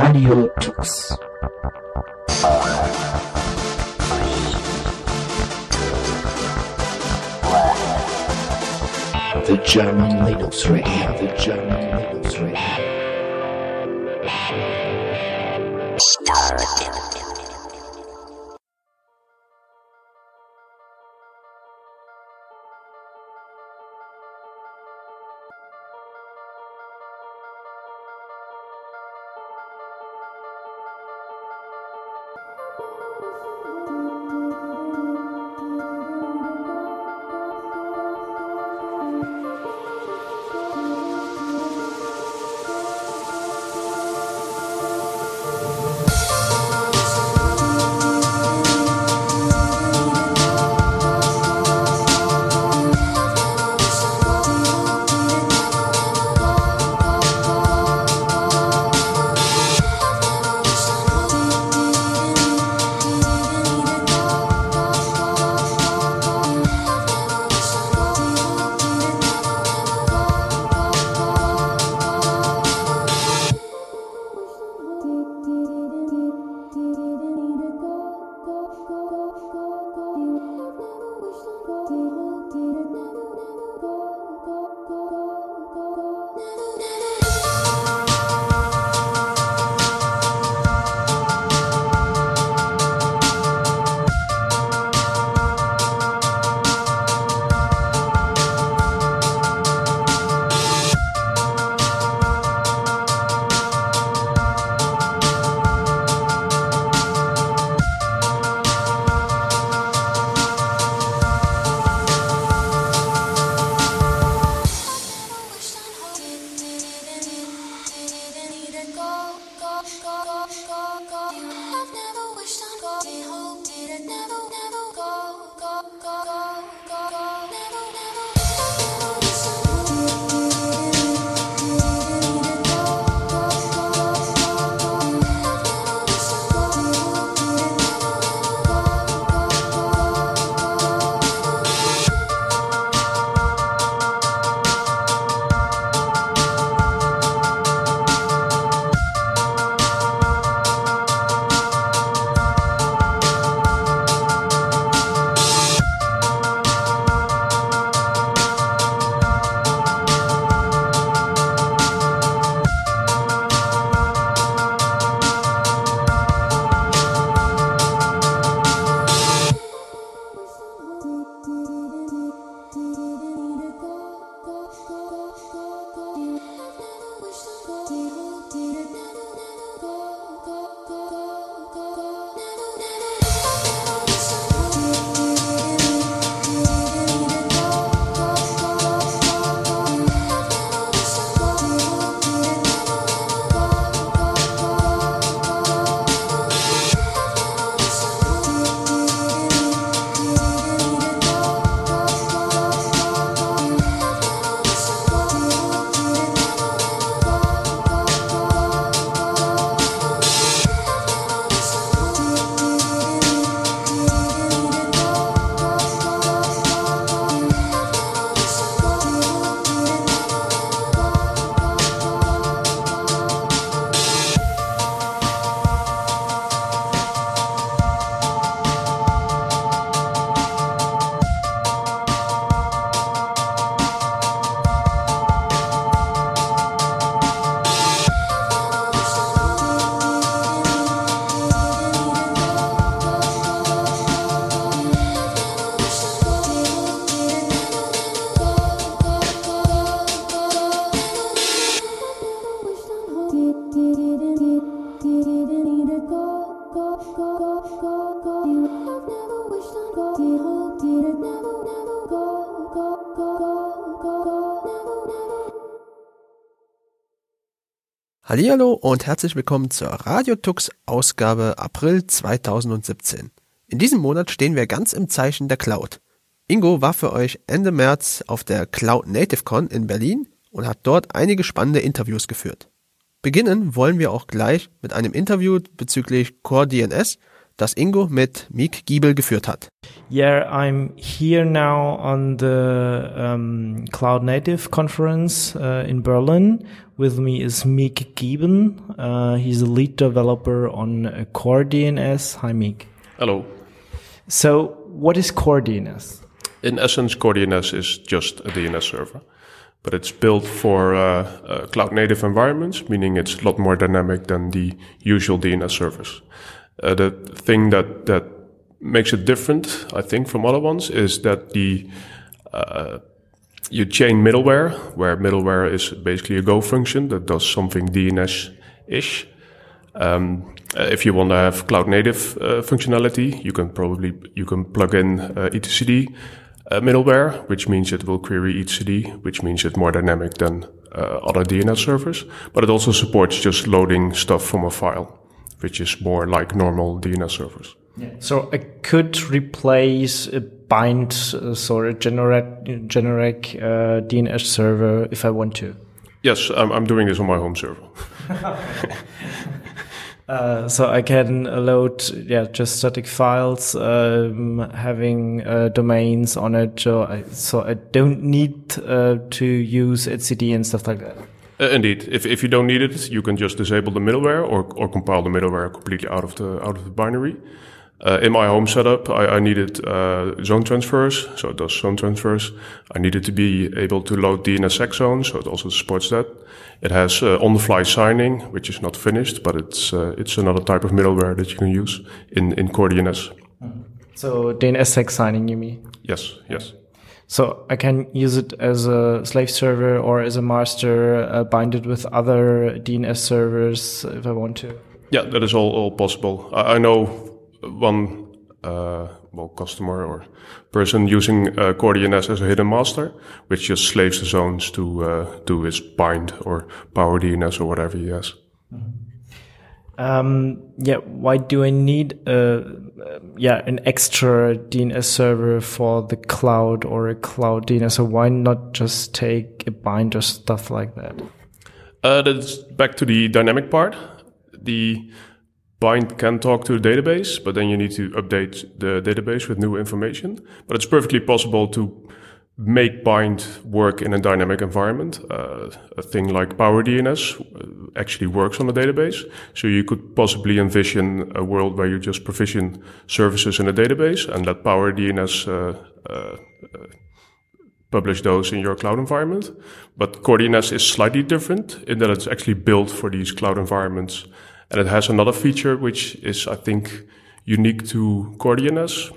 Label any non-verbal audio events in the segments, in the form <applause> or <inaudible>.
Radio Tux. The German Linux Radio, the German Linux Radio. Hallihallo und herzlich willkommen zur Radiotux Ausgabe April 2017. In diesem Monat stehen wir ganz im Zeichen der Cloud. Ingo war für euch Ende März auf der Cloud Native Con in Berlin und hat dort einige spannende Interviews geführt. Beginnen wollen wir auch gleich mit einem Interview bezüglich Core DNS, das Ingo mit Meek Giebel geführt hat. Yeah, I'm here now on the um, Cloud Native conference uh, in Berlin with me is Miek Gieben. Uh, he's a lead developer on Core DNS. Hi, Miek. Hello. So, what is Core DNS? In essence, Core DNS is just a DNS server, but it's built for uh, uh, cloud native environments, meaning it's a lot more dynamic than the usual DNS servers. Uh, the thing that, that makes it different, I think, from other ones is that the uh, you chain middleware, where middleware is basically a Go function that does something DNS-ish. Um, uh, if you want to have cloud native uh, functionality, you can probably you can plug in uh, etcd uh, middleware, which means it will query etcd, which means it's more dynamic than uh, other DNS servers. But it also supports just loading stuff from a file, which is more like normal DNS servers. So I could replace a bind, uh, so a generic, generic uh, DNS server if I want to. Yes, I'm, I'm doing this on my home server. <laughs> <laughs> Uh, so I can load, yeah, just static files, um, having uh, domains on it. So I, so I don't need uh, to use etcd and stuff like that. Uh, indeed, if, if you don't need it, you can just disable the middleware or, or compile the middleware completely out of the out of the binary. Uh, in my home setup, I, I needed uh, zone transfers, so it does zone transfers. I needed to be able to load DNSSEC zones, so it also supports that. It has uh, on-the-fly signing, which is not finished, but it's uh, it's another type of middleware that you can use in in Core DNS. So DNSSEC signing, you mean? Yes, yes. So I can use it as a slave server or as a master, uh, bind it with other DNS servers if I want to. Yeah, that is all, all possible. I, I know one uh, well customer or person using uh, Core DNS as a hidden master, which just slaves the zones to uh, do his bind or power DNS or whatever he has. Um, yeah, why do I need uh, uh, yeah an extra DNS server for the cloud or a cloud DNS? So why not just take a bind or stuff like that? Uh, that's back to the dynamic part. The bind can talk to the database, but then you need to update the database with new information. But it's perfectly possible to make bind work in a dynamic environment. Uh, a thing like PowerDNS uh, actually works on a database. So you could possibly envision a world where you just provision services in a database and let PowerDNS uh, uh, publish those in your cloud environment. But Core DNS is slightly different in that it's actually built for these cloud environments. And it has another feature which is, I think, unique to Core DNS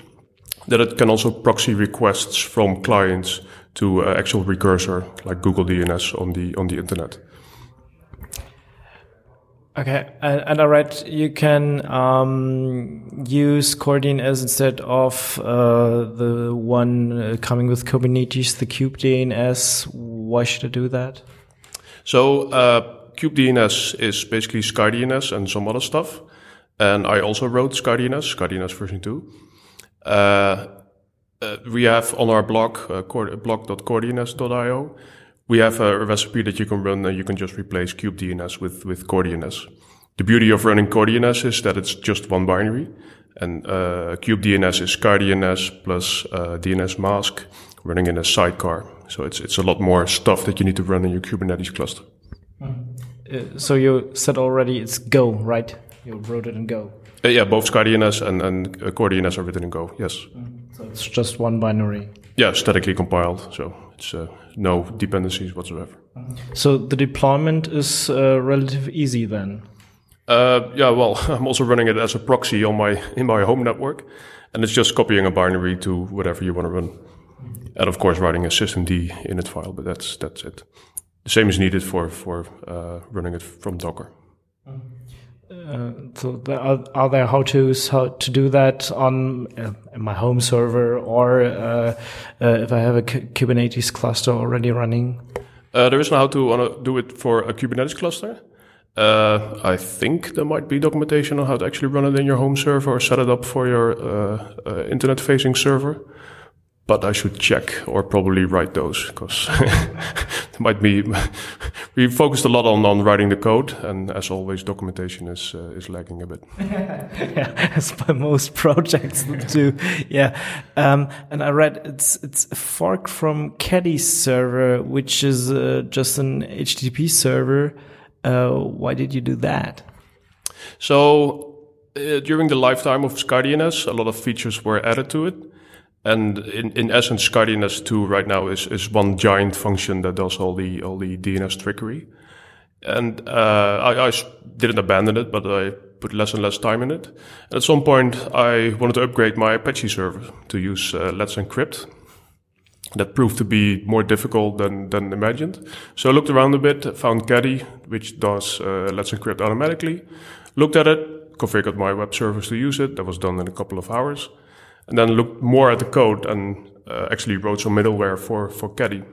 that it can also proxy requests from clients to uh, actual recursor like Google DNS on the on the internet. Okay, and, and I read you can um, use Core DNS instead of uh, the one uh, coming with Kubernetes, the Kube DNS. Why should I do that? So uh, Kube DNS is basically SkyDNS and some other stuff, and I also wrote SkyDNS, SkyDNS version two. Uh, uh, we have on our blog, uh, blog.coredns.io, we have a recipe that you can run and you can just replace Kube DNS with, with Core The beauty of running Core is that it's just one binary. And uh, Kube DNS is SkyDNS plus uh, dnsmasq running in a sidecar. So it's, it's a lot more stuff that you need to run in your Kubernetes cluster. Uh, so you said already it's Go, right? You wrote it in Go. Uh, yeah, both SkyDNS and, and uh, Core DNS are written in Go, yes. So it's just one binary. Yeah, statically compiled, so it's uh, no dependencies whatsoever. So the deployment is uh, relatively easy then. Uh, yeah, well, <laughs> I'm also running it as a proxy on my in my home network, and it's just copying a binary to whatever you want to run, and of course writing a systemd init file. But that's that's it. The same is needed for for uh, running it from Docker. Uh, so there are, are there how to's how to do that on uh, my home server or uh, uh, if I have a K Kubernetes cluster already running? Uh, there is no how to wanna do it for a Kubernetes cluster. Uh, I think there might be documentation on how to actually run it in your home server or set it up for your internet-facing server. But I should check or probably write those because <laughs> there might be <laughs> we focused a lot on, on writing the code, and as always, documentation is uh, is lagging a bit. yeah, <laughs> as by most projects do. Yeah, um, and I read it's it's a fork from Caddy server, which is uh, just an HTTP server. Uh, why did you do that? So uh, during the lifetime of SkyDNS, a lot of features were added to it. And in, in essence, SkyDNS 2 right now is, is one giant function that does all the, all the DNS trickery. And, uh, I, I didn't abandon it, but I put less and less time in it. And at some point, I wanted to upgrade my Apache server to use uh, Let's Encrypt. That proved to be more difficult than, than imagined. So I looked around a bit, found Caddy, which does uh, Let's Encrypt automatically. Looked at it, configured my web service to use it. That was done in a couple of hours and then looked more at the code and uh, actually wrote some middleware for, for Caddy.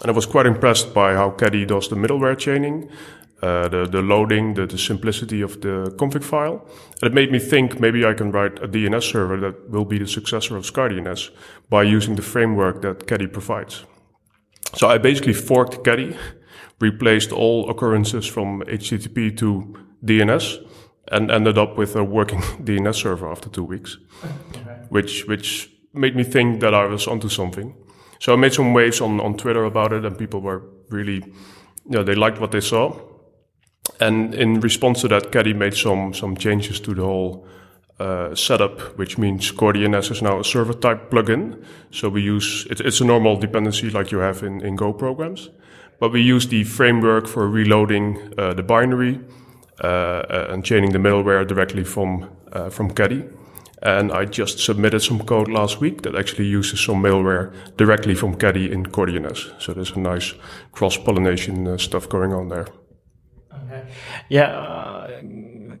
And I was quite impressed by how Caddy does the middleware chaining, uh, the, the loading, the, the simplicity of the config file. And it made me think maybe I can write a DNS server that will be the successor of SkyDNS by using the framework that Caddy provides. So I basically forked Caddy, replaced all occurrences from HTTP to DNS, and ended up with a working <laughs> DNS server after two weeks which which made me think that I was onto something. So I made some waves on, on Twitter about it, and people were really, you know, they liked what they saw. And in response to that, Caddy made some some changes to the whole uh, setup, which means CoreDNS is now a server type plugin. So we use it, it's a normal dependency like you have in, in Go programs, but we use the framework for reloading uh, the binary and chaining the middleware directly from uh, from Caddy. And I just submitted some code last week that actually uses some middleware directly from Caddy in CoreDNS. So there's a nice cross-pollination uh, stuff going on there. Okay. Yeah, uh,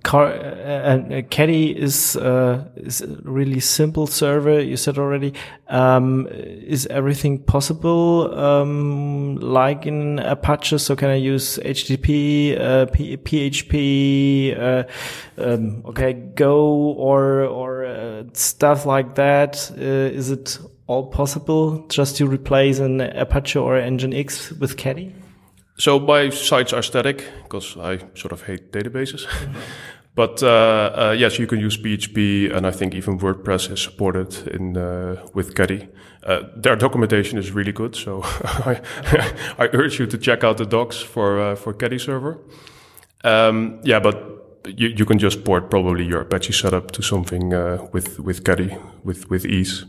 car, uh, uh, Caddy is uh, is a really simple server. You said already. Um, is everything possible um, like in Apache? So can I use HTTP, uh, P PHP, uh, um, okay, Go or or uh, stuff like that? is it all possible just to replace an Apache or Nginx with Caddy? So my sites are static because I sort of hate databases. <laughs> but uh, uh, yes, you can use PHP, and I think even WordPress is supported in uh, with Caddy. Uh, their documentation is really good, so <laughs> I, <laughs> I, urge you to check out the docs for uh, for Caddy server. Um, yeah, but you, you can just port probably your Apache setup to something uh, with with Caddy with with ease.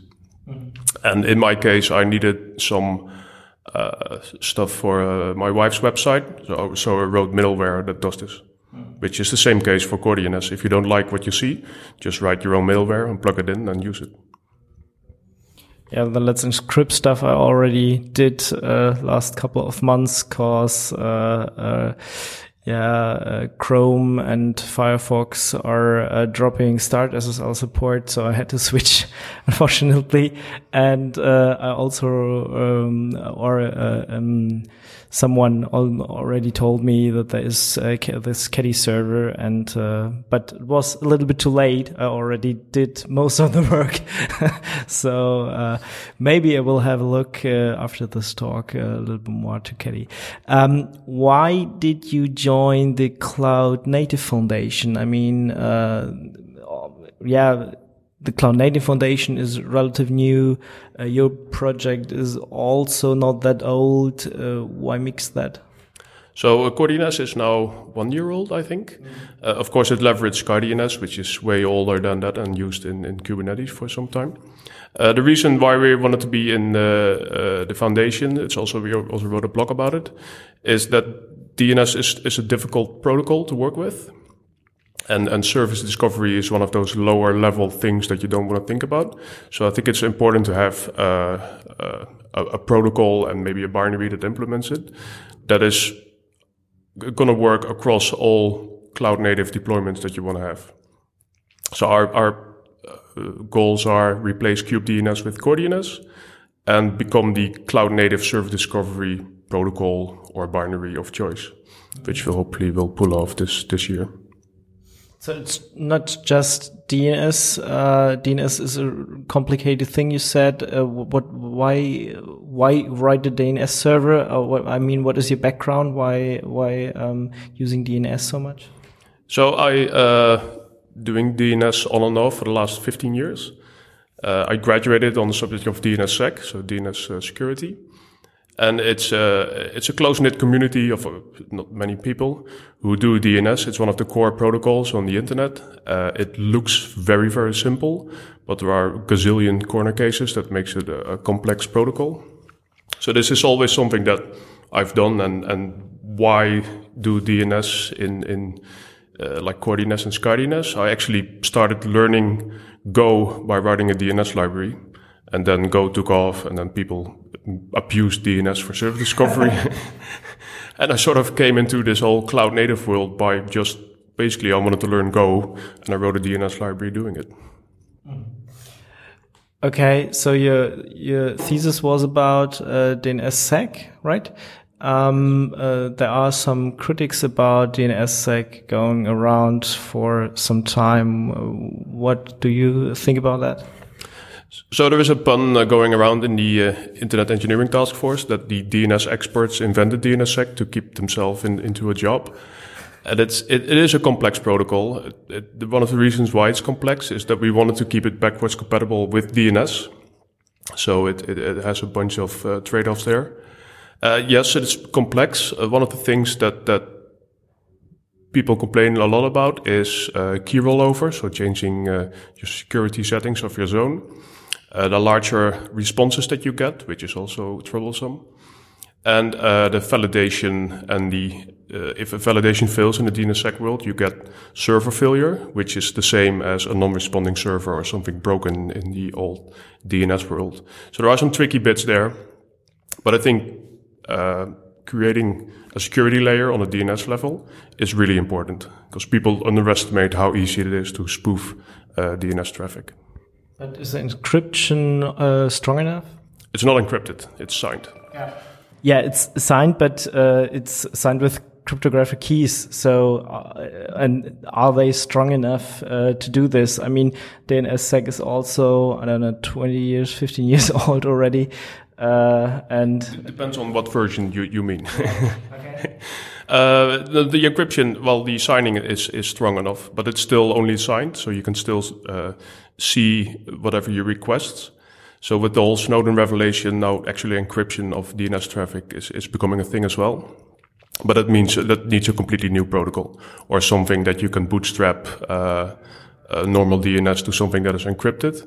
Mm -hmm. And in my case, I needed some uh, stuff for uh, my wife's website. So, so I wrote middleware that does this. Which is the same case for CoreDNS. If you don't like what you see, just write your own middleware and plug it in and use it. Yeah, the Let's Encrypt stuff I already did uh, last couple of months cause uh, uh, yeah, uh, Chrome and Firefox are uh, dropping Start SSL support, so I had to <laughs> switch, unfortunately. And uh, I also, um, or um, someone already told me that there is uh, this Caddy server, and uh, but it was a little bit too late. I already did most of the <laughs> work, <laughs> so uh, maybe I will have a look uh, after this talk uh, a little bit more to Caddy. Um, why did you join the Cloud Native Foundation? I mean, uh, yeah the Cloud Native Foundation is relative new. Uh, your project is also not that old. Uh, why mix that? So uh, is now one year old, I think. Mm. Uh, of course, it leveraged SkyDNS, which is way older than that and used in, in Kubernetes for some time. Uh, the reason why we wanted to be in uh, the foundation, it's also we also wrote a blog about it, is that DNS is, is a difficult protocol to work with and and service discovery is one of those lower level things that you don't want to think about. So I think it's important to have uh, uh, a, a, protocol and maybe a binary that implements it that is going to work across all cloud native deployments that you want to have. So our our uh, goals are replace kubedns with CoreDNS and become the cloud native service discovery protocol or binary of choice, which will hopefully will pull off this this year. So it's not just DNS. Uh, DNS is a complicated thing. You said. Uh, what? Why why write the DNS server? Or what, I mean, what is your background? Why why um, using DNS so much? So I uh, doing DNS on and off for the last 15 years. Uh, I graduated on the subject of DNSSEC, so DNS uh, security, and it's uh, it's a close knit community of uh, not many people who do DNS. It's one of the core protocols on the internet. Uh, it looks very very simple, but there are gazillion corner cases that makes it a, a complex protocol. So this is always something that I've done, and and why do DNS in in uh, like CoreDNS and SkyDNS. I actually started learning Go by writing a DNS library, and then Go took off, and then people abused DNS for server discovery, <laughs> and I sort of came into this whole cloud native world by just basically I wanted to learn Go, and I wrote a DNS library doing it. Okay, so your your thesis was about uh, DNSSEC, right? Um, uh, there are some critics about DNSSEC going around for some time. What do you think about that? So there is a pun uh, going around in the uh, Internet Engineering Task Force that the DNS experts invented DNSSEC to keep themselves in, into a job. And it's, it, it is a complex protocol. It, it, one of the reasons why it's complex is that we wanted to keep it backwards compatible with DNS. So it, it, has a bunch of uh, trade-offs there. Uh, yes, it's complex. Uh, one of the things that that people complain a lot about is uh, key rollover, so changing uh, your security settings of your zone. Uh, the larger responses that you get, which is also troublesome, and uh, the validation and the if a validation fails in the DNSSEC world, you get server failure, which is the same as a non-responding server or something broken in the old DNS world. So there are some tricky bits there, but I think uh, creating a security layer on a DNS level is really important because people underestimate how easy it is to spoof uh, DNS traffic. But is the encryption uh, strong enough? It's not encrypted. It's signed. Yeah, yeah it's signed, but uh, it's signed with cryptographic keys. So, uh, and are they strong enough uh, to do this? I mean, DNSSEC is also, I don't know, 20 years, 15 <laughs> years old already. Uh, and it depends on what version you, you mean. <laughs> okay. <laughs> Uh, the, the, encryption, well, the signing is, is strong enough, but it's still only signed, so you can still uh, see whatever you request. So with the whole Snowden revelation, now actually encryption of DNS traffic is, is becoming a thing as well. But that means that needs a completely new protocol or something that you can bootstrap uh, normal DNS to something that is encrypted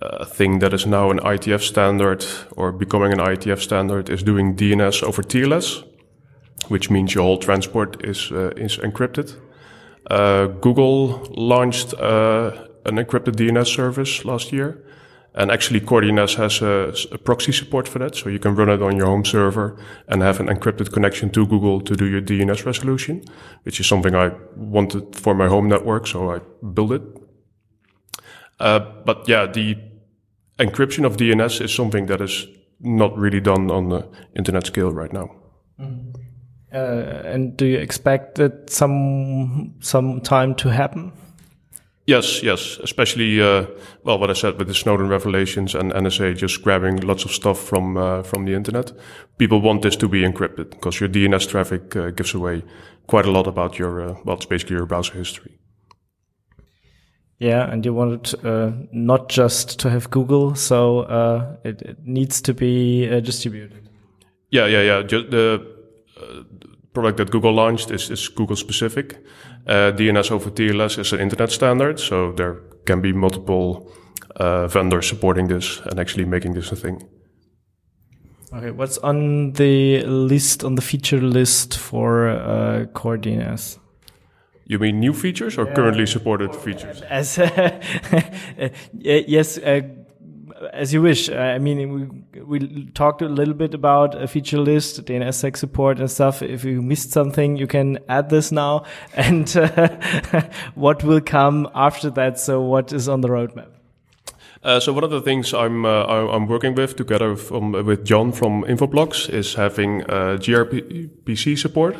a thing that is now an IETF standard or becoming an IETF standard is doing DNS over TLS, which means your whole transport is uh, is encrypted. Uh, Google launched uh, an encrypted DNS service last year, and actually CoreDNS has a, a, proxy support for that, so you can run it on your home server and have an encrypted connection to Google to do your DNS resolution, which is something I wanted for my home network, so I built it. Uh, but yeah, the encryption of DNS is something that is not really done on the internet scale right now. Mm. Uh, and do you expect that some some time to happen? Yes, yes, especially uh, well, what I said with the Snowden revelations and NSA just grabbing lots of stuff from uh, from the internet. People want this to be encrypted because your DNS traffic uh, gives away quite a lot about your uh, well, it's basically your browser history. Yeah, and you wanted uh, not just to have Google, so uh, it, it, needs to be uh, distributed. Yeah, yeah, yeah. Just the uh, product that Google launched is, is Google specific. Uh, DNS over TLS is an internet standard, so there can be multiple uh, vendors supporting this and actually making this a thing. Okay, what's on the list, on the feature list for Core DNS? You mean new features or yeah. currently supported features? As uh, <laughs> yes, uh, as you wish. I mean, we we talked a little bit about a feature list, DNSSEC support and stuff. If you missed something, you can add this now. <laughs> And uh, <laughs> what will come after that? So, what is on the roadmap? Uh, so one of the things I'm uh, I'm working with together from, with John from Infoblox is having uh, gRPC support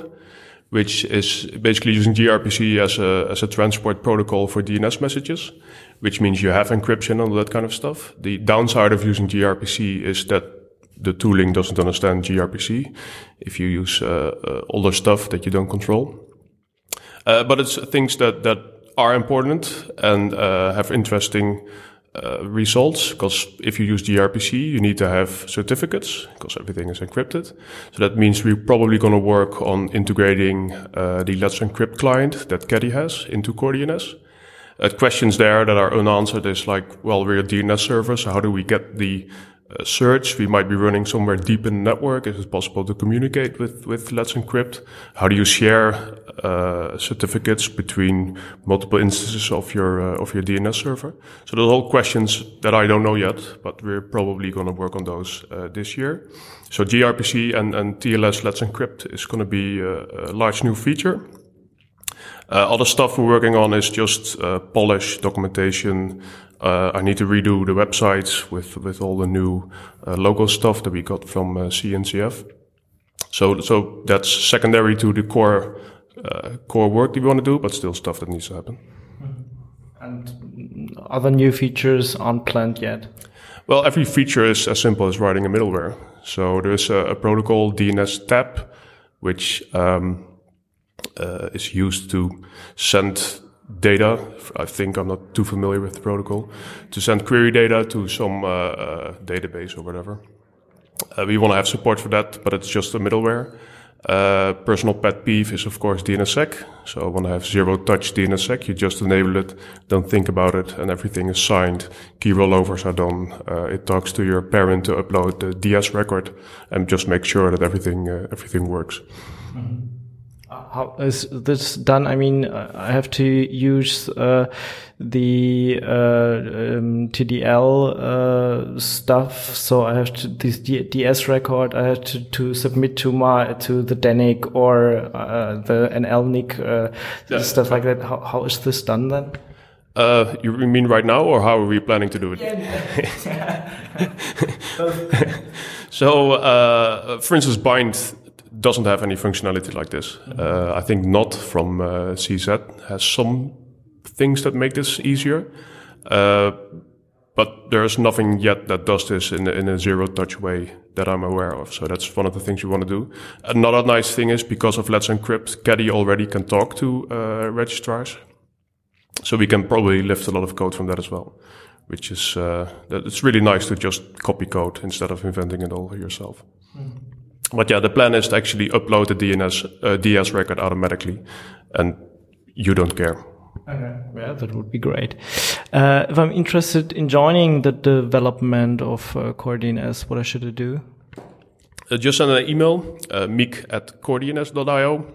which is basically using gRPC as a, as a transport protocol for DNS messages, which means you have encryption and all that kind of stuff. The downside of using gRPC is that the tooling doesn't understand gRPC if you use uh, uh, older stuff that you don't control. Uh, but it's things that that are important and uh, have interesting uh, results because if you use gRPC, you need to have certificates because everything is encrypted. So that means we're probably going to work on integrating uh, the Let's Encrypt client that Caddy has into CoreDNS. Uh, questions there that are unanswered is like, well, we're a DNS server, so how do we get the uh, search. We might be running somewhere deep in the network. Is it possible to communicate with, with Let's Encrypt? How do you share uh, certificates between multiple instances of your uh, of your DNS server? So those are all questions that I don't know yet, but we're probably going to work on those uh, this year. So gRPC and, and TLS Let's Encrypt is going to be a large new feature. Uh, other stuff we're working on is just uh, polish documentation, uh, I need to redo the websites with, with all the new uh, logo stuff that we got from uh, CNCF. So, so that's secondary to the core, uh, core work that we want to do, but still stuff that needs to happen. And other new features aren't planned yet? Well, every feature is as simple as writing a middleware. So there's a, a protocol DNS TAP, which um, uh, is used to send data. I think I'm not too familiar with the protocol to send query data to some uh, uh, database or whatever. Uh, we want to have support for that, but it's just a middleware. Uh, personal pet peeve is of course DNSSEC. So I want to have zero touch DNSSEC. You just enable it, don't think about it, and everything is signed. Key rollovers are done. Uh, it talks to your parent to upload the DS record and just make sure that everything everything works. Mm -hmm how is this done? I mean, I have to use uh, the uh, um, TDL uh, stuff, so I have to this DS record. I have to, to submit to my to the DENIC or uh, the NLNIC uh, yeah. stuff like that. How, how is this done then? Uh, you mean right now, or how are we planning to do it? <laughs> so, for instance, bind doesn't have any functionality like this. Uh, I think Knot from uh, CZ has some things that make this easier. Uh, but there's nothing yet that does this in, in a zero touch way that I'm aware of. So that's one of the things we want to do. Another nice thing is because of Let's Encrypt, Caddy already can talk to uh, registrars. So we can probably lift a lot of code from that as well, which is, uh, that it's really nice to just copy code instead of inventing it all yourself. Mm. But yeah, the plan is to actually upload the DNS uh, DS record automatically, and you don't care. Okay. Yeah, that would be great. Uh, if I'm interested in joining the development of uh, CoreDNS, what I should I do? Uh, just send an email, uh, miek at coredns.io,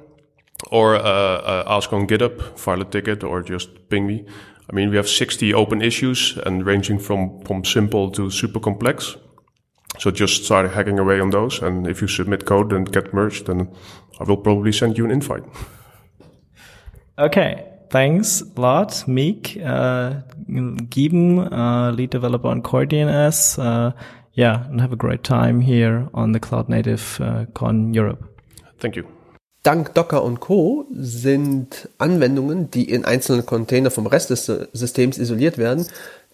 or uh, uh, ask on GitHub, file a ticket, or just ping me. I mean, we have 60 open issues and ranging from, from simple to super complex. So just start hacking away on those. And if you submit code and get merged, then I will probably send you an invite. Okay. Thanks a lot, Miek, uh, Gieben, uh, lead developer on CoreDNS. Uh, yeah, and have a great time here on the Cloud Native uh, Con Europe. Thank you. Dank Docker und Co. sind Anwendungen, die in einzelnen Container vom Rest des Systems isoliert werden,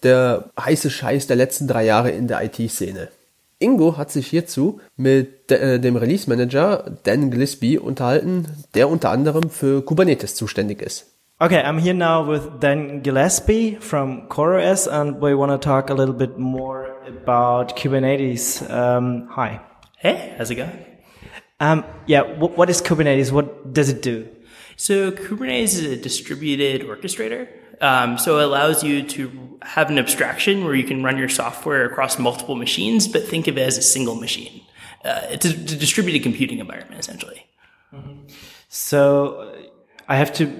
der heiße Scheiß der letzten drei Jahre in der IT-Szene. Ingo hat sich hierzu mit äh, dem Release Manager Dan Gillespie unterhalten, der unter anderem für Kubernetes zuständig ist. Okay, I'm here now with Dan Gillespie from CoreOS and we want to talk a little bit more about Kubernetes. Um, hi. Hey, how's it going? Um, yeah, what is Kubernetes? What does it do? So Kubernetes is a distributed orchestrator. Um, so it allows you to have an abstraction where you can run your software across multiple machines, but think of it as a single machine. Uh, it's, a, it's, a, distributed computing environment, essentially. Mm-hmm. So I have to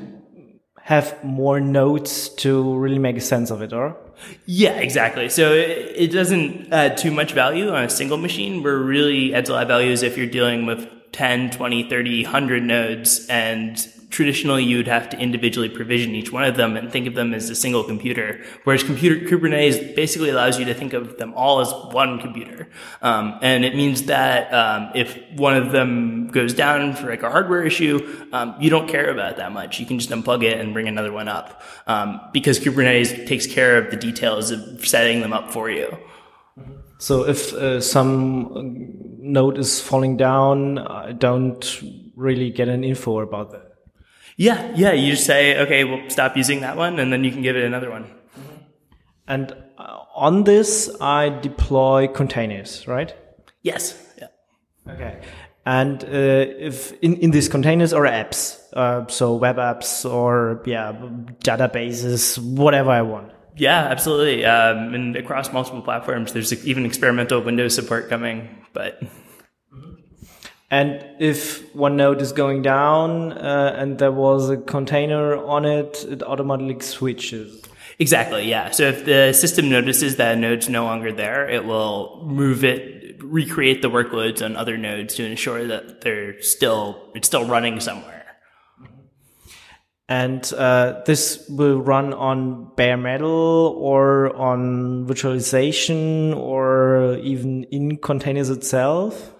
have more nodes to really make sense of it, or? Yeah, exactly. So it, it doesn't add too much value on a single machine. Where really adds a lot of value is if you're dealing with 10, 20, 30, 100 nodes and traditionally you would have to individually provision each one of them and think of them as a single computer. Whereas computer Kubernetes basically allows you to think of them all as one computer. Um, and it means that um, if one of them goes down for like a hardware issue, um, you don't care about that much. You can just unplug it and bring another one up um, because Kubernetes takes care of the details of setting them up for you. So if uh, some node is falling down, I don't really get an info about that. Yeah, yeah. You just say, okay, we'll stop using that one, and then you can give it another one. And uh, on this, I deploy containers, right? Yes. Yeah. Okay. And uh, if in, in these containers or apps, uh, so web apps or yeah, databases, whatever I want. Yeah, absolutely. Um, and across multiple platforms, there's even experimental Windows support coming. But and if one node is going down uh, and there was a container on it, it automatically switches. Exactly, yeah. So if the system notices that a node's no longer there, it will move it, recreate the workloads on other nodes to ensure that they're still, it's still running somewhere. And uh, this will run on bare metal or on virtualization or even in containers itself.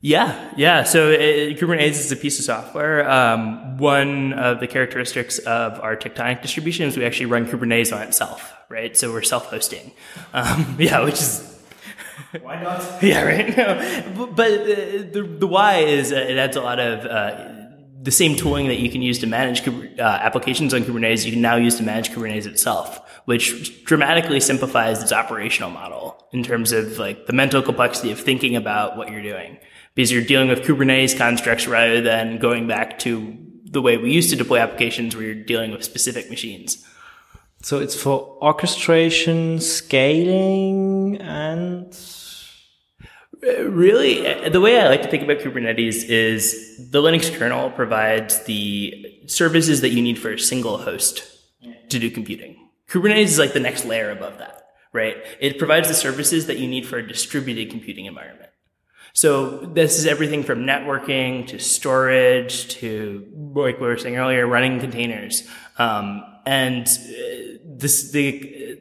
Yeah, yeah. So it, Kubernetes is a piece of software. Um, one of the characteristics of our tectonic distribution is we actually run Kubernetes on itself, right? So we're self-hosting. Um, <laughs> yeah, which is <laughs> why not? <laughs> yeah, right. No, but, but the, the, why is uh, it adds a lot of uh, the same tooling that you can use to manage uh, applications on Kubernetes, you can now use to manage Kubernetes itself, which dramatically simplifies its operational model in terms of like the mental complexity of thinking about what you're doing. Because you're dealing with Kubernetes constructs rather than going back to the way we used to deploy applications where you're dealing with specific machines. So it's for orchestration, scaling, and uh, Really, uh, the way I like to think about Kubernetes is the Linux kernel provides the services that you need for a single host to do computing. Kubernetes is like the next layer above that, right? It provides the services that you need for a distributed computing environment. So this is everything from networking to storage to, like we were saying earlier, running containers. Um, and uh, this, the,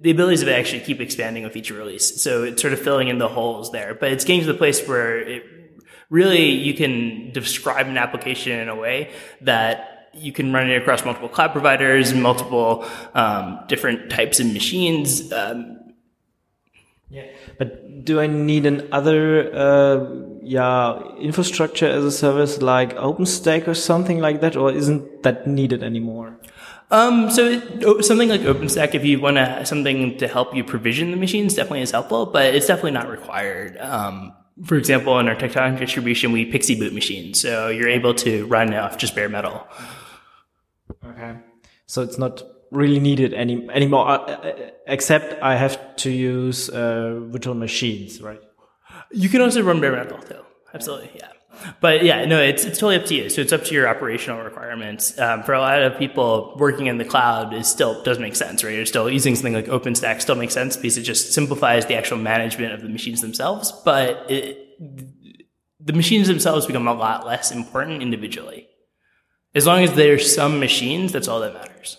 the abilities of it actually keep expanding with each release. So it's sort of filling in the holes there, but it's getting to the place where it really you can describe an application in a way that you can run it across multiple cloud providers, and multiple um, different types of machines. Um, yeah, but do I need another uh, yeah infrastructure as a service like OpenStack or something like that, or isn't that needed anymore? Um, so it, something like OpenStack, if you want to something to help you provision the machines, definitely is helpful, but it's definitely not required. Um, for example, in our Tectonic distribution, we PXE boot machines, so you're able to run off just bare metal. Okay, so it's not really needed any anymore, uh, uh except I have to use uh, virtual machines, right? You can also run bare metal, though. Absolutely, yeah. But yeah, no, it's it's totally up to you. So it's up to your operational requirements. Um, for a lot of people, working in the cloud is still does make sense, right? You're still using something like OpenStack still makes sense because it just simplifies the actual management of the machines themselves. But it, the machines themselves become a lot less important individually. As long as there's some machines, that's all that matters.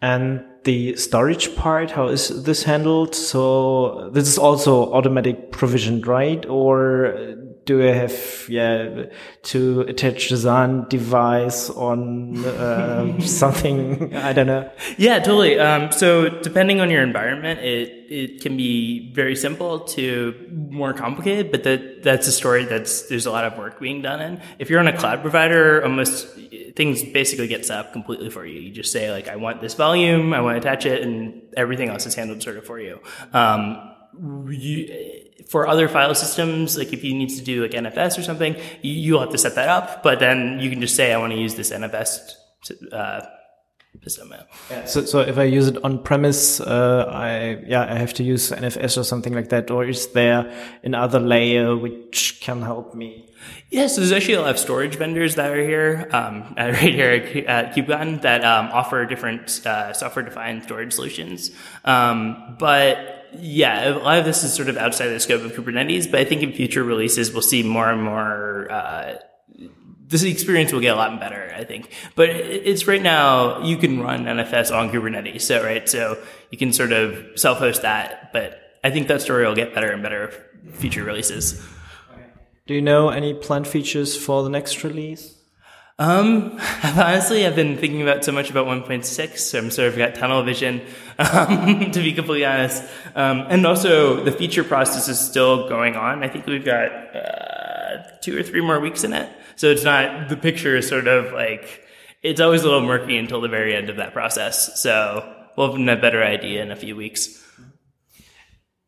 And the storage part, how is this handled? So this is also automatic provisioned, right? Or do I have yeah to attach the SAN device on uh, <laughs> something? I don't know. Yeah, totally. Um, so depending on your environment, it it can be very simple to more complicated, but that that's a story that's there's a lot of work being done in. If you're on a cloud provider, almost things basically get set up completely for you. You just say like, I want this volume, I want to attach it, and everything else is handled sort of for you. Um, you, for other file systems, like if you need to do like NFS or something, you, will have to set that up. But then you can just say, I want to use this NFS uh, system. Yeah. So, so if I use it on premise, uh, I yeah, I have to use NFS or something like that, or is there another layer which can help me? Yes, yeah, so there's actually a lot of storage vendors that are here, um, <laughs> right here at KubeCon that um, offer different uh, software-defined storage solutions. Um, but yeah, a lot of this is sort of outside the scope of Kubernetes, but I think in future releases we'll see more and more. Uh, this experience will get a lot better, I think. But it's right now you can run NFS on Kubernetes, so right, so you can sort of self-host that. But I think that story will get better and better future releases. Do you know any planned features for the next release? Um, <laughs> honestly, I've been thinking about so much about 1.6, so I'm sort of got tunnel vision, <laughs> um, to be completely honest. Um, and also the feature process is still going on. I think we've got, uh, two or three more weeks in it. So it's not, the picture is sort of like, it's always a little murky until the very end of that process. So we'll have a better idea in a few weeks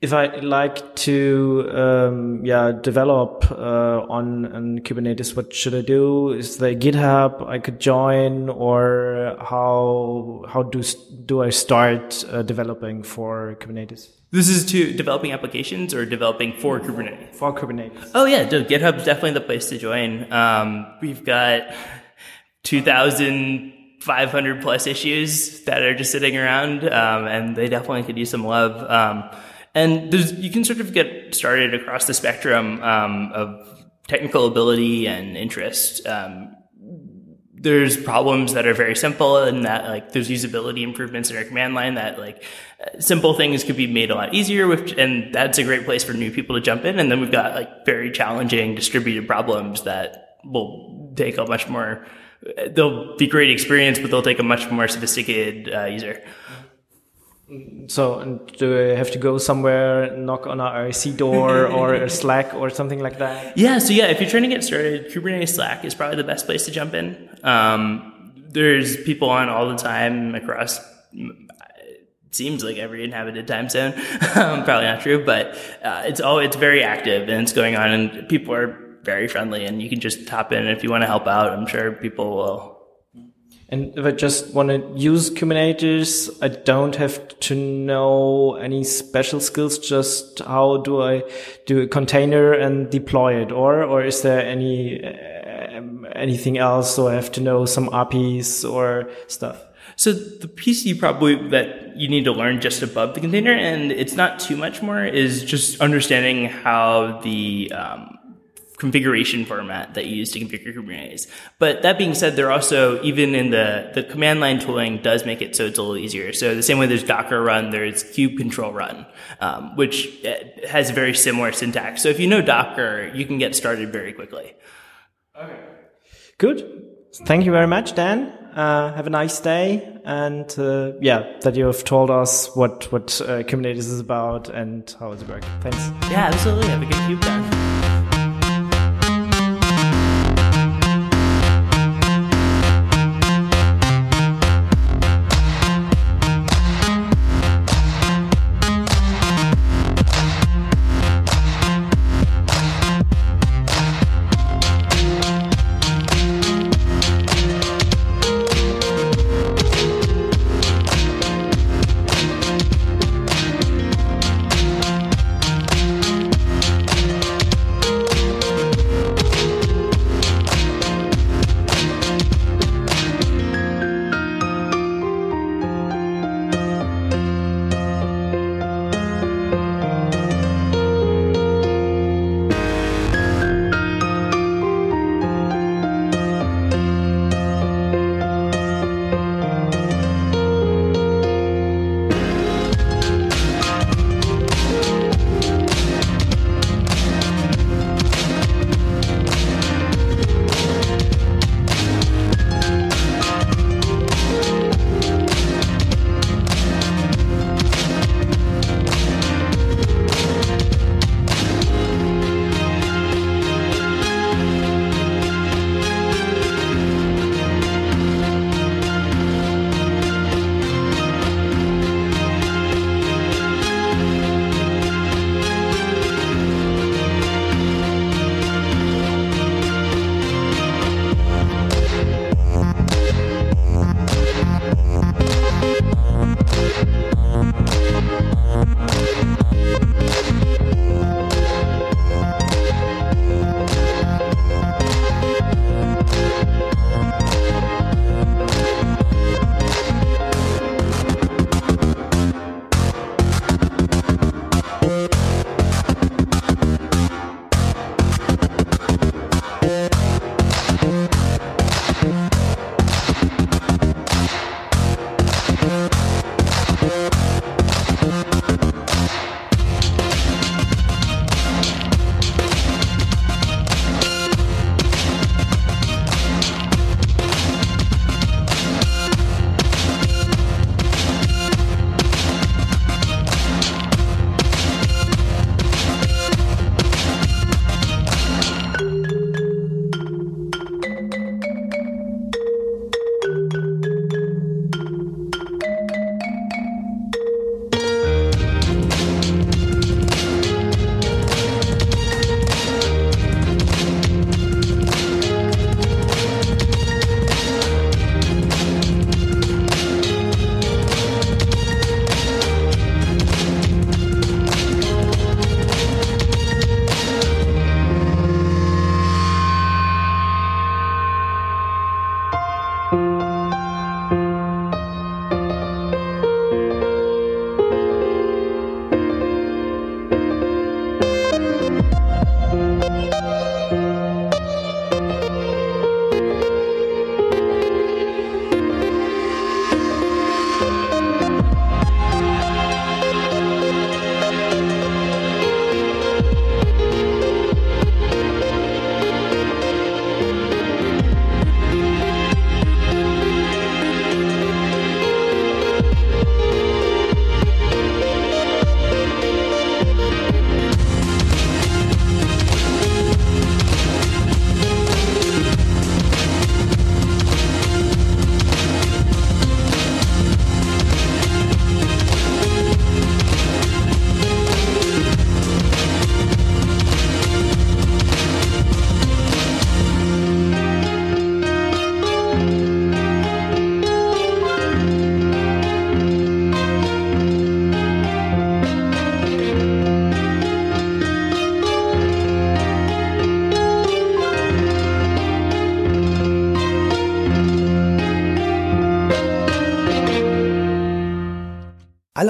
if I like to, um, yeah, develop uh, on, on Kubernetes, what should I do? Is there GitHub I could join, or how how do do I start uh, developing for Kubernetes? This is to developing applications or developing for Kubernetes. For Kubernetes. Oh yeah, GitHub is definitely the place to join. Um, we've got two thousand 500 plus issues that are just sitting around, um, and they definitely could use some love. And you can sort of get started across the spectrum um, of technical ability and interest. Um, there's problems that are very simple and that like there's usability improvements in our command line that like simple things could be made a lot easier which and that's a great place for new people to jump in and then we've got like very challenging distributed problems that will take a much more they'll be great experience but they'll take a much more sophisticated uh, user so, do I have to go somewhere, knock on a IRC door <laughs> or a Slack or something like that? Yeah. So yeah, if you're trying to get started, Kubernetes Slack is probably the best place to jump in. Um, there's people on all the time across. It seems like every inhabited time zone. <laughs> Um, probably not true, but uh, it's all it's very active and it's going on, and people are very friendly, and you can just hop in if you want to help out. I'm sure people will and if I just want to use Kubernetes, I don't have to know any special skills. Just how do I do a container and deploy it, or or is there any uh, anything else? So I have to know some APIs or stuff. So the piece you probably that you need to learn just above the container, and it's not too much more, is just understanding how the um, configuration format that you use to configure Kubernetes. But that being said, there also, even in the, the command line tooling does make it so it's a little easier. So the same way there's Docker run, there's kube control run, um, which uh, has a very similar syntax. So if you know Docker, you can get started very quickly. Okay. Good. Thank you very much, Dan. Uh, have a nice day, and uh, yeah, that you have told us what what uh, Kubernetes is about and how it's working. Thanks. Yeah, absolutely. Have a good cube time.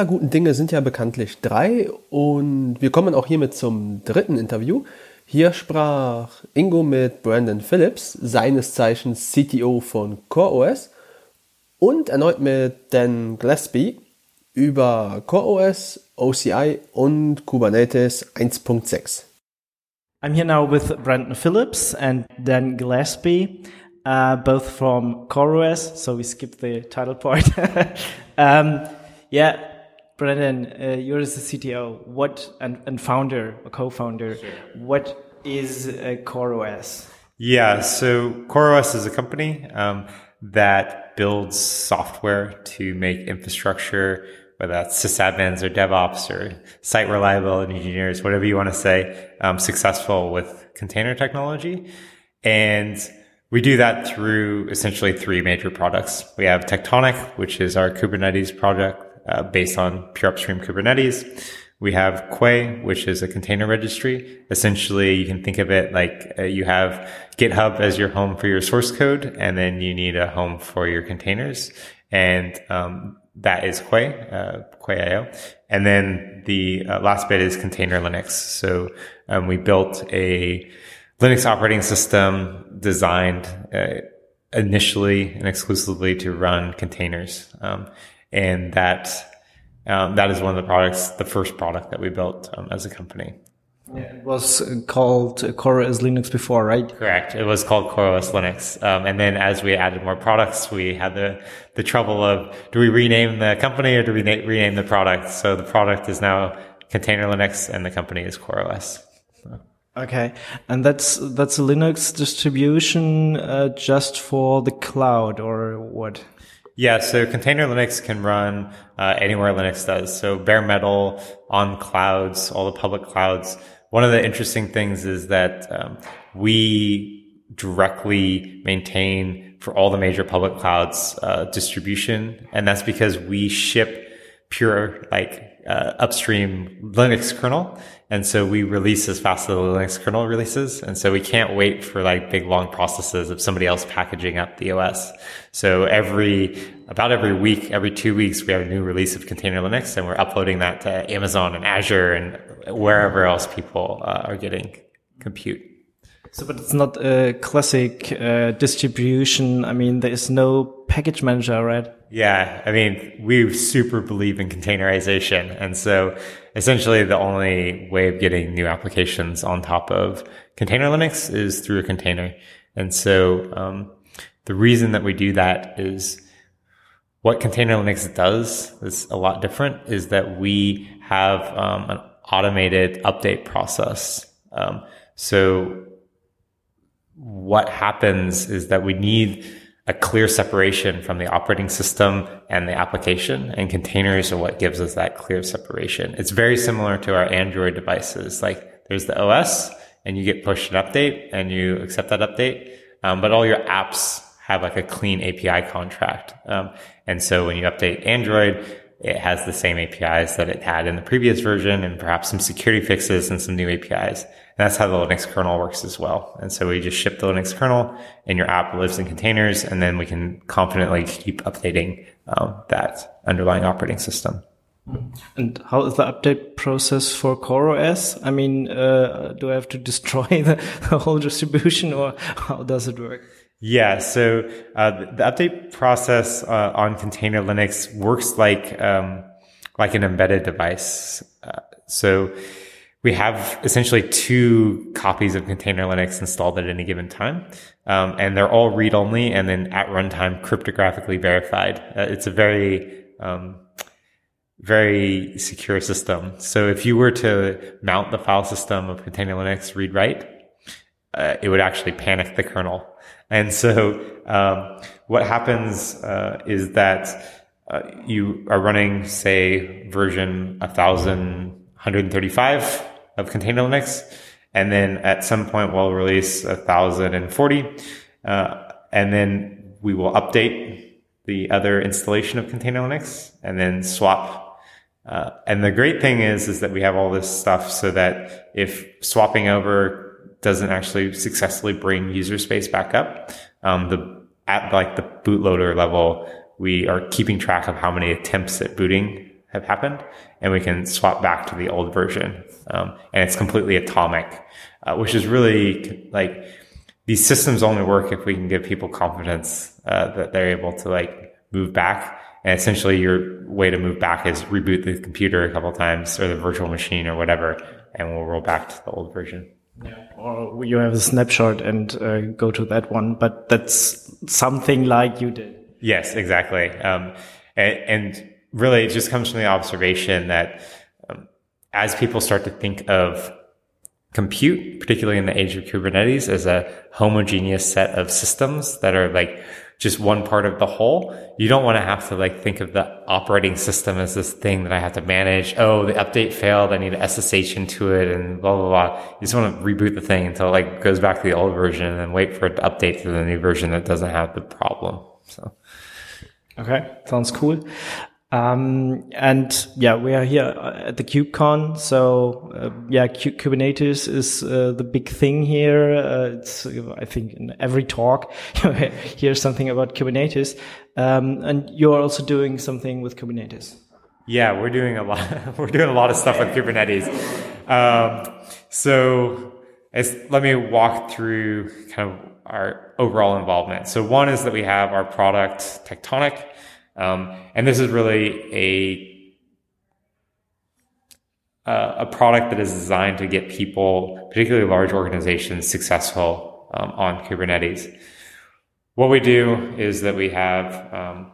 Aller guten Dinge sind ja bekanntlich drei und wir kommen auch hiermit zum dritten Interview. Hier sprach Ingo mit Brandon Phillips, seines Zeichens CTO von CoreOS, und erneut mit Dan Gillespie über CoreOS, OCI und Kubernetes 1.6. I'm here now with Brandon Phillips and Dan Gillespie, uh, both from CoreOS, so we skip the title part. <laughs> um, yeah, Brandon, uh, you're the CTO. What and, and founder or co-founder? Sure. What is uh, CoreOS? Yeah, so CoreOS is a company um, that builds software to make infrastructure, whether that's sysadmins or DevOps or site reliability engineers, whatever you want to say, um, successful with container technology. And we do that through essentially three major products. We have Tectonic, which is our Kubernetes project uh, based on pure upstream Kubernetes. We have Quay, which is a container registry. Essentially, you can think of it like uh, you have GitHub as your home for your source code, and then you need a home for your containers. And um, that is Quay, uh, Quay.io. And then the uh, last bit is Container Linux. So um, we built a Linux operating system designed uh, initially and exclusively to run containers. Um, and that um, that is one of the products, the first product that we built um, as a company. Yeah, it was called CoreOS Linux before, right? Correct. It was called CoreOS Linux, um, and then as we added more products, we had the the trouble of do we rename the company or do we na- rename the product? So the product is now Container Linux, and the company is CoreOS. So. Okay, and that's that's a Linux distribution uh, just for the cloud, or what? Yeah, so container Linux can run uh, anywhere Linux does. So bare metal on clouds, all the public clouds. One of the interesting things is that um, we directly maintain for all the major public clouds uh, distribution, and that's because we ship pure like uh, upstream Linux kernel. And so we release as fast as the Linux kernel releases. And so we can't wait for like big long processes of somebody else packaging up the OS. So every, about every week, every two weeks, we have a new release of container Linux and we're uploading that to Amazon and Azure and wherever else people uh, are getting compute. So, but it's not a classic uh, distribution. I mean, there is no package manager, right? Yeah, I mean, we super believe in containerization. And so essentially the only way of getting new applications on top of container Linux is through a container. And so, um, the reason that we do that is what container Linux does is a lot different is that we have, um, an automated update process. Um, so what happens is that we need a clear separation from the operating system and the application and containers are what gives us that clear separation. It's very similar to our Android devices. Like there's the OS and you get pushed an update and you accept that update. Um, but all your apps have like a clean API contract. Um, and so when you update Android, it has the same APIs that it had in the previous version and perhaps some security fixes and some new APIs. And that's how the Linux kernel works as well. And so we just ship the Linux kernel and your app lives in containers and then we can confidently keep updating um, that underlying operating system. And how is the update process for CoreOS? I mean, uh, do I have to destroy <laughs> the, the whole distribution or how does it work? Yeah, so uh, the update process uh, on container Linux works like um, like an embedded device. Uh, so we have essentially two copies of container Linux installed at any given time, um, and they're all read only, and then at runtime cryptographically verified. Uh, it's a very um, very secure system. So if you were to mount the file system of container Linux read write, uh, it would actually panic the kernel and so, um, what happens uh, is that uh, you are running, say, version 1135 of Container Linux, and then at some point we'll release 1040, uh, and then we will update the other installation of Container Linux, and then swap. Uh, and the great thing is, is that we have all this stuff so that if swapping over doesn't actually successfully bring user space back up. Um, the at like the bootloader level, we are keeping track of how many attempts at booting have happened, and we can swap back to the old version. Um, and it's completely atomic, uh, which is really like these systems only work if we can give people confidence uh, that they're able to like move back. And essentially, your way to move back is reboot the computer a couple times or the virtual machine or whatever, and we'll roll back to the old version. Yeah. Or you have a snapshot and uh, go to that one, but that's something like you did. Yes, exactly. Um, and, and, really, it just comes from the observation that um, as people start to think of compute, particularly in the age of Kubernetes, as a homogeneous set of systems that are like just one part of the whole. You don't want to have to like think of the operating system as this thing that I have to manage. Oh, the update failed. I need SSH into it and blah, blah, blah. You just want to reboot the thing until it like goes back to the old version and then wait for it to update to the new version that doesn't have the problem. So. Okay. Sounds cool. Um, and yeah, we are here at the KubeCon. So uh, yeah, Q Kubernetes is uh, the big thing here. Uh, it's I think in every talk <laughs> you hear something about Kubernetes. Um, and you're also doing something with Kubernetes. Yeah, we're doing a lot. <laughs> we're doing a lot of stuff with Kubernetes. Um, so let me walk through kind of our overall involvement. So one is that we have our product Tectonic. Um, and this is really a uh, a product that is designed to get people, particularly large organizations, successful um, on Kubernetes. What we do is that we have um,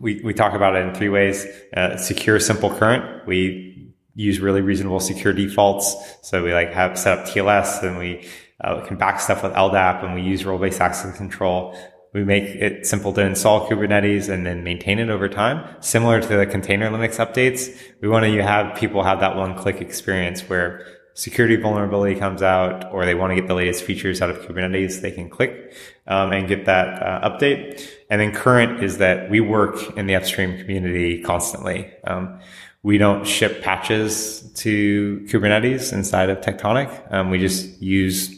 we we talk about it in three ways: uh, secure, simple, current. We use really reasonable secure defaults, so we like have set up TLS and we uh, can back stuff with LDAP, and we use role-based access control. We make it simple to install Kubernetes and then maintain it over time. Similar to the container Linux updates, we want to have people have that one click experience where security vulnerability comes out or they want to get the latest features out of Kubernetes, they can click um, and get that uh, update. And then current is that we work in the upstream community constantly. Um, we don't ship patches to Kubernetes inside of Tectonic. Um, we just use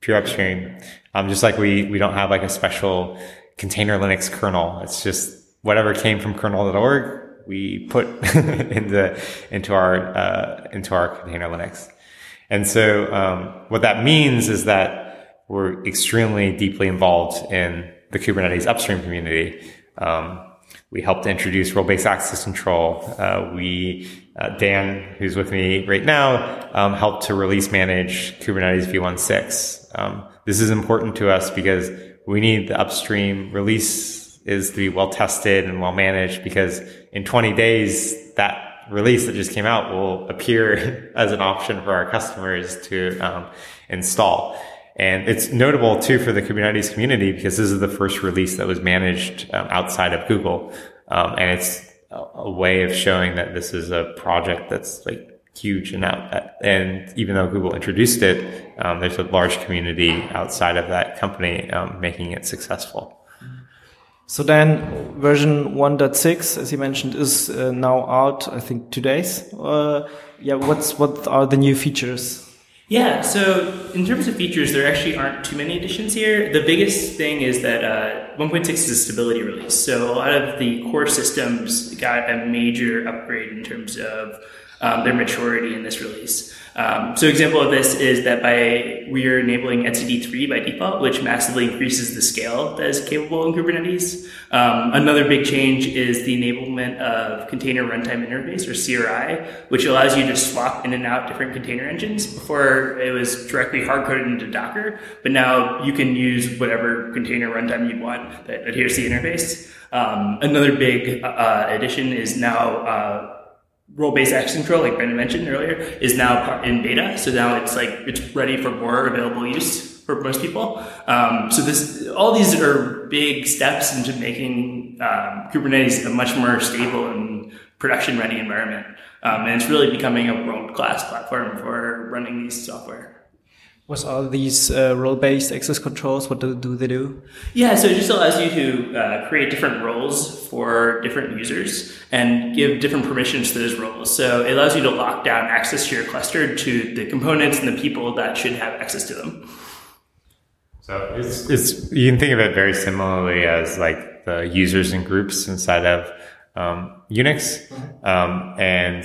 pure upstream. Um, just like we, we don't have like a special container Linux kernel. It's just whatever came from kernel.org, we put <laughs> into, into our, uh, into our container Linux. And so, um, what that means is that we're extremely deeply involved in the Kubernetes upstream community. Um, we helped introduce role-based access control. Uh, we, uh, Dan, who's with me right now, um, helped to release manage Kubernetes v16. Um, this is important to us because we need the upstream release is to be well tested and well managed because in 20 days, that release that just came out will appear <laughs> as an option for our customers to um, install. And it's notable too for the Kubernetes community because this is the first release that was managed um, outside of Google. Um, and it's a, a, way of showing that this is a project that's like huge and out. And even though Google introduced it, um, there's a large community outside of that company um, making it successful. So then version 1.6, as you mentioned, is uh, now out, I think two days. Uh, yeah, what's, what are the new features? Yeah, so in terms of features, there actually aren't too many additions here. The biggest thing is that uh, 1.6 is a stability release. So a lot of the core systems got a major upgrade in terms of um, their maturity in this release. Um, so example of this is that by we are enabling etcd3 by default, which massively increases the scale that is capable in Kubernetes. Um, another big change is the enablement of container runtime interface or CRI, which allows you to swap in and out different container engines. Before it was directly hard coded into Docker, but now you can use whatever container runtime you want that adheres to the interface. Um, another big uh, addition is now uh, role-based access control, like Brendan mentioned earlier, is now in beta. So now it's like it's ready for more available use for most people. Um, so this, all these are big steps into making um, Kubernetes a much more stable and production-ready environment. Um, and it's really becoming a world-class platform for running these software. What are these uh, role-based access controls? What do, do, they do? Yeah, so it just allows you to uh, create different roles for different users and give different permissions to those roles. So it allows you to lock down access to your cluster to the components and the people that should have access to them. So it's, it's you can think of it very similarly as like the users and groups inside of um, Unix, um, and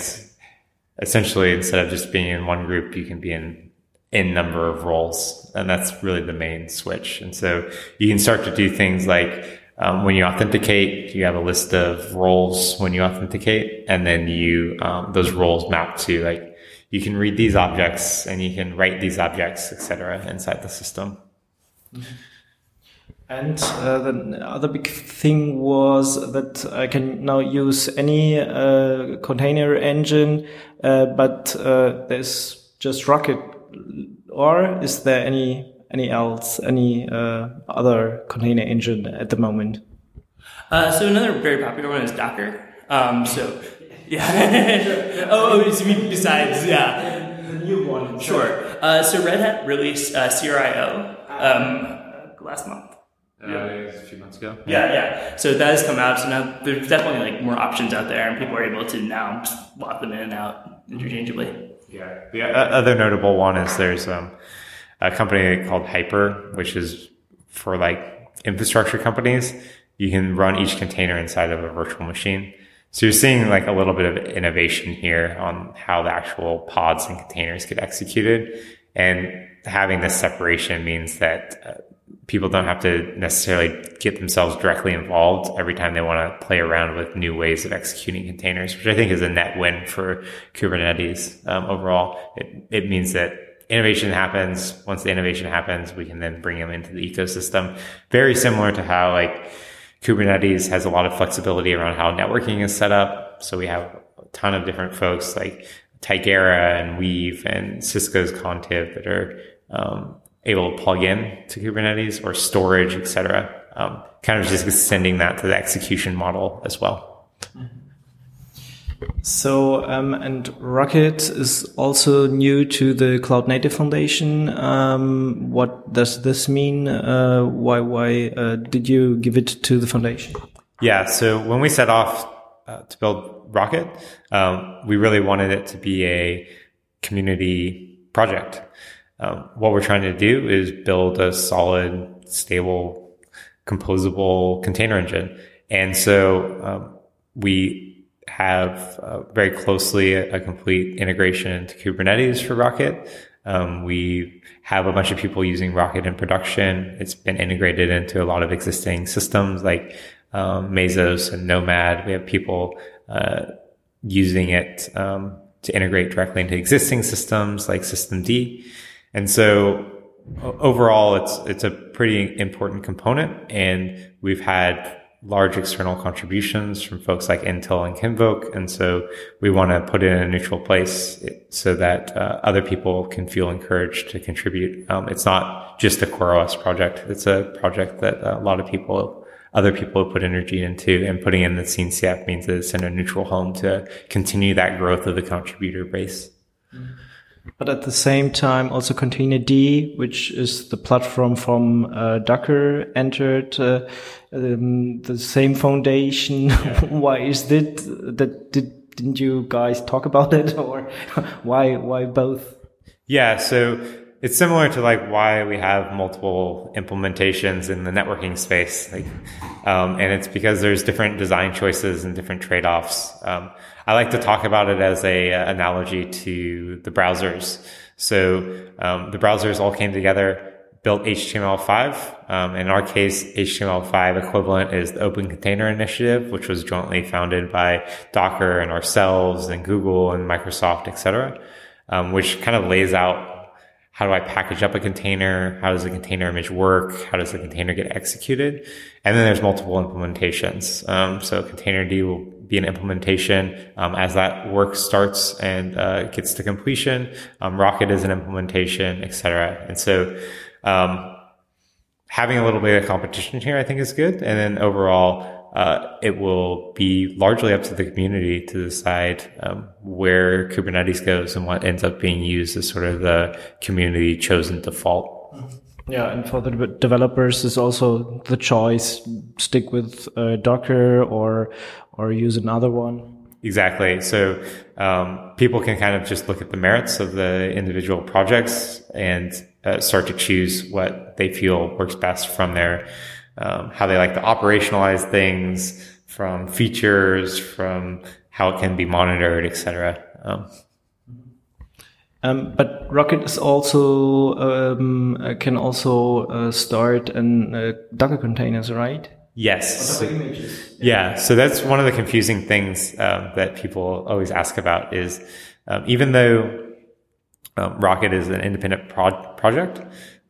essentially instead of just being in one group, you can be in in number of roles, and that's really the main switch. And so you can start to do things like um, when you authenticate, you have a list of roles when you authenticate, and then you um, those roles map to like you can read these objects and you can write these objects, etc., inside the system. And uh, the other big thing was that I can now use any uh, container engine, uh, but uh, there's just Rocket. Or is there any any else, any uh, other container engine at the moment? Uh, so another very popular one is Docker. Um, so <laughs> yeah. <laughs> oh, oh, you mean besides yeah. The new one. Sure. Uh, so Red Hat released uh, CRI-O um, last month. Yeah. a few months ago. Yeah, yeah. So that has come out. So now there's definitely like more options out there, and people are able to now swap them in and out interchangeably. Yeah. The other notable one is there's um, a company called Hyper, which is for like infrastructure companies. You can run each container inside of a virtual machine. So you're seeing like a little bit of innovation here on how the actual pods and containers get executed. And having this separation means that uh, people don't have to necessarily get themselves directly involved every time they want to play around with new ways of executing containers, which I think is a net win for Kubernetes um, overall. It, it means that innovation happens. Once the innovation happens, we can then bring them into the ecosystem. Very similar to how like Kubernetes has a lot of flexibility around how networking is set up. So we have a ton of different folks like Tigera and Weave and Cisco's Contiv that are um, able to plug in to Kubernetes or storage, etc. Um, kind of just extending that to the execution model as well. So, um, and Rocket is also new to the Cloud Native Foundation. Um, what does this mean? Uh, why, why uh, did you give it to the foundation? Yeah. So when we set off uh, to build Rocket, um, we really wanted it to be a community project. Um, what we're trying to do is build a solid, stable, composable container engine. And so um, we have uh, very closely a, a, complete integration into Kubernetes for Rocket. Um, we have a bunch of people using Rocket in production. It's been integrated into a lot of existing systems like um, Mesos and Nomad. We have people uh, using it um, to integrate directly into existing systems like System Systemd. And so overall, it's it's a pretty important component, and we've had large external contributions from folks like Intel and Kinvolk. And so we want to put it in a neutral place so that uh, other people can feel encouraged to contribute. Um, it's not just a CoreOS project. It's a project that a lot of people, other people have put energy into and putting in the CNCF means that it's in a neutral home to continue that growth of the contributor base. Mm-hmm. But at the same time, also Containerd, which is the platform from uh, Docker, entered uh, um, the same foundation. Yeah. <laughs> why is it that did, didn't you guys talk about it, or <laughs> why why both? Yeah, so it's similar to like why we have multiple implementations in the networking space, like, um, and it's because there's different design choices and different trade offs. Um, I like to talk about it as a uh, analogy to the browsers. So um, the browsers all came together, built HTML5. Um, in our case, HTML5 equivalent is the Open Container Initiative, which was jointly founded by Docker and ourselves and Google and Microsoft, etc., um, which kind of lays out how do I package up a container? How does the container image work? How does the container get executed? And then there's multiple implementations. Um, so Containerd will be an implementation um, as that work starts and uh, gets to completion. Um, Rocket is an implementation, etc. And so um, having a little bit of competition here, I think, is good. And then overall, uh, it will be largely up to the community to decide um, where Kubernetes goes and what ends up being used as sort of the community chosen default. Yeah, and for the developers is also the choice: stick with uh, Docker or or use another one. Exactly. So um, people can kind of just look at the merits of the individual projects and uh, start to choose what they feel works best from their um, how they like to operationalize things from features, from how it can be monitored, etc. Um, um, but Rocket is also um, uh, can also uh, start in uh, Docker containers, right? Yes. Yeah. So that's one of the confusing things um, that people always ask about is um, even though um, Rocket is an independent pro- project,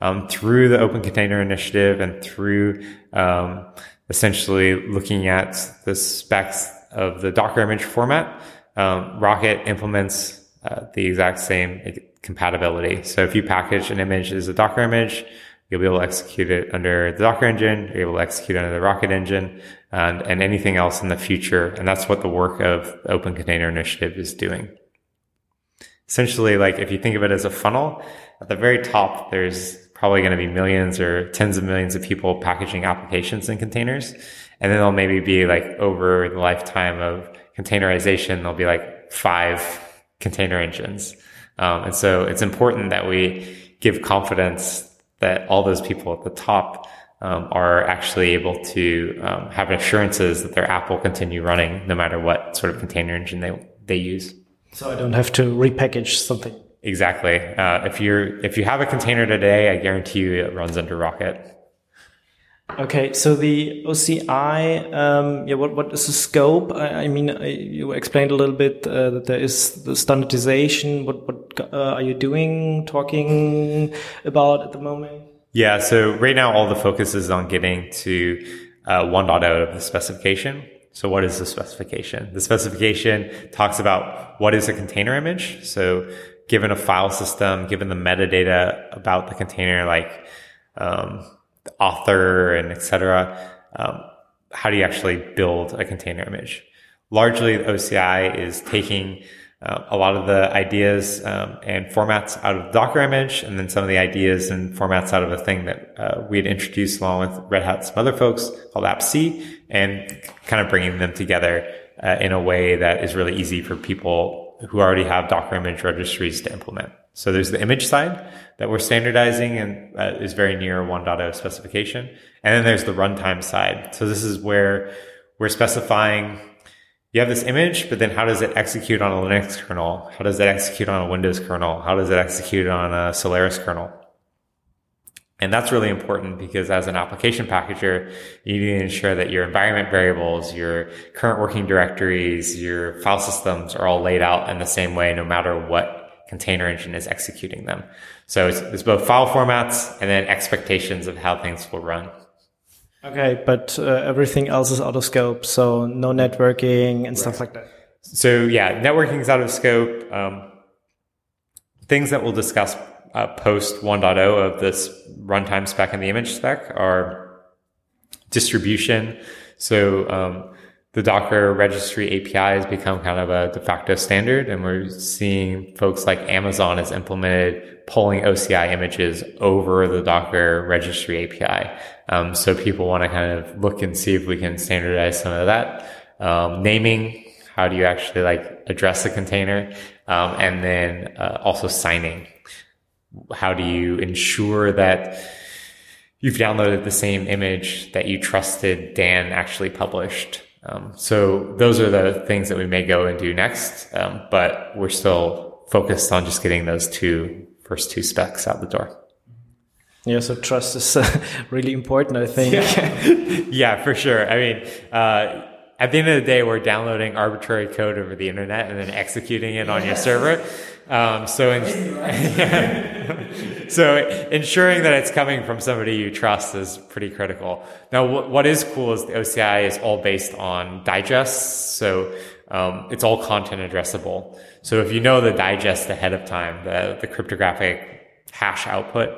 um, through the Open Container Initiative and through um, essentially looking at the specs of the Docker image format, um, Rocket implements uh, the exact same compatibility. So if you package an image as a Docker image, you'll be able to execute it under the Docker engine, you're able to execute under the Rocket engine, and, and anything else in the future. And that's what the work of Open Container Initiative is doing. Essentially, like if you think of it as a funnel, at the very top, there's probably going to be millions or tens of millions of people packaging applications in containers. And then there'll maybe be like over the lifetime of containerization, there'll be like five container engines. Um, and so it's important that we give confidence that all those people at the top um, are actually able to um, have assurances that their app will continue running no matter what sort of container engine they, they use. So I don't have to repackage something. Exactly. Uh, if you're if you have a container today, I guarantee you it runs under Rocket. Okay, so the OCI, um, yeah, what what is the scope? I, I mean, I, you explained a little bit uh, that there is the standardization. What what uh, are you doing, talking about at the moment? Yeah, so right now all the focus is on getting to uh, 1.0 of the specification. So what is the specification? The specification talks about what is a container image. So given a file system, given the metadata about the container, like um, the author and etc., um, how do you actually build a container image? Largely, OCI is taking uh, a lot of the ideas um, and formats out of Docker image, and then some of the ideas and formats out of a thing that uh, we had introduced along with Red Hat, some other folks called AppC, and kind of bringing them together uh, in a way that is really easy for people who already have Docker image registries to implement. So there's the image side that we're standardizing and uh, is very near 1.0 specification. And then there's the runtime side. So this is where we're specifying you have this image, but then how does it execute on a Linux kernel? How does it execute on a Windows kernel? How does it execute on a Solaris kernel? And that's really important because as an application packager, you need to ensure that your environment variables, your current working directories, your file systems are all laid out in the same way, no matter what container engine is executing them. So it's, it's both file formats and then expectations of how things will run. Okay, but uh, everything else is out of scope, so no networking and right. stuff like that. So yeah, networking is out of scope. Um, things that we'll discuss uh, post 1.0 of this runtime spec and the image spec are distribution. So um, the Docker registry API has become kind of a de facto standard, and we're seeing folks like Amazon has implemented pulling OCI images over the Docker registry API. Um, so people want to kind of look and see if we can standardize some of that. Um, naming, how do you actually like address a container? Um, and then uh, also signing how do you ensure that you've downloaded the same image that you trusted Dan actually published? Um, so those are the things that we may go and do next, um, but we're still focused on just getting those two first two specs out the door. Yeah, so trust is uh, <laughs> really important, I think. Yeah, <laughs> yeah for sure. I mean, uh, at the end of the day, we're downloading arbitrary code over the internet and then executing it on your server. Um, so, in, <laughs> so ensuring that it's coming from somebody you trust is pretty critical. Now, what, what is cool is the OCI is all based on digests. So, um, it's all content addressable. So if you know the digest ahead of time, the, the cryptographic hash output,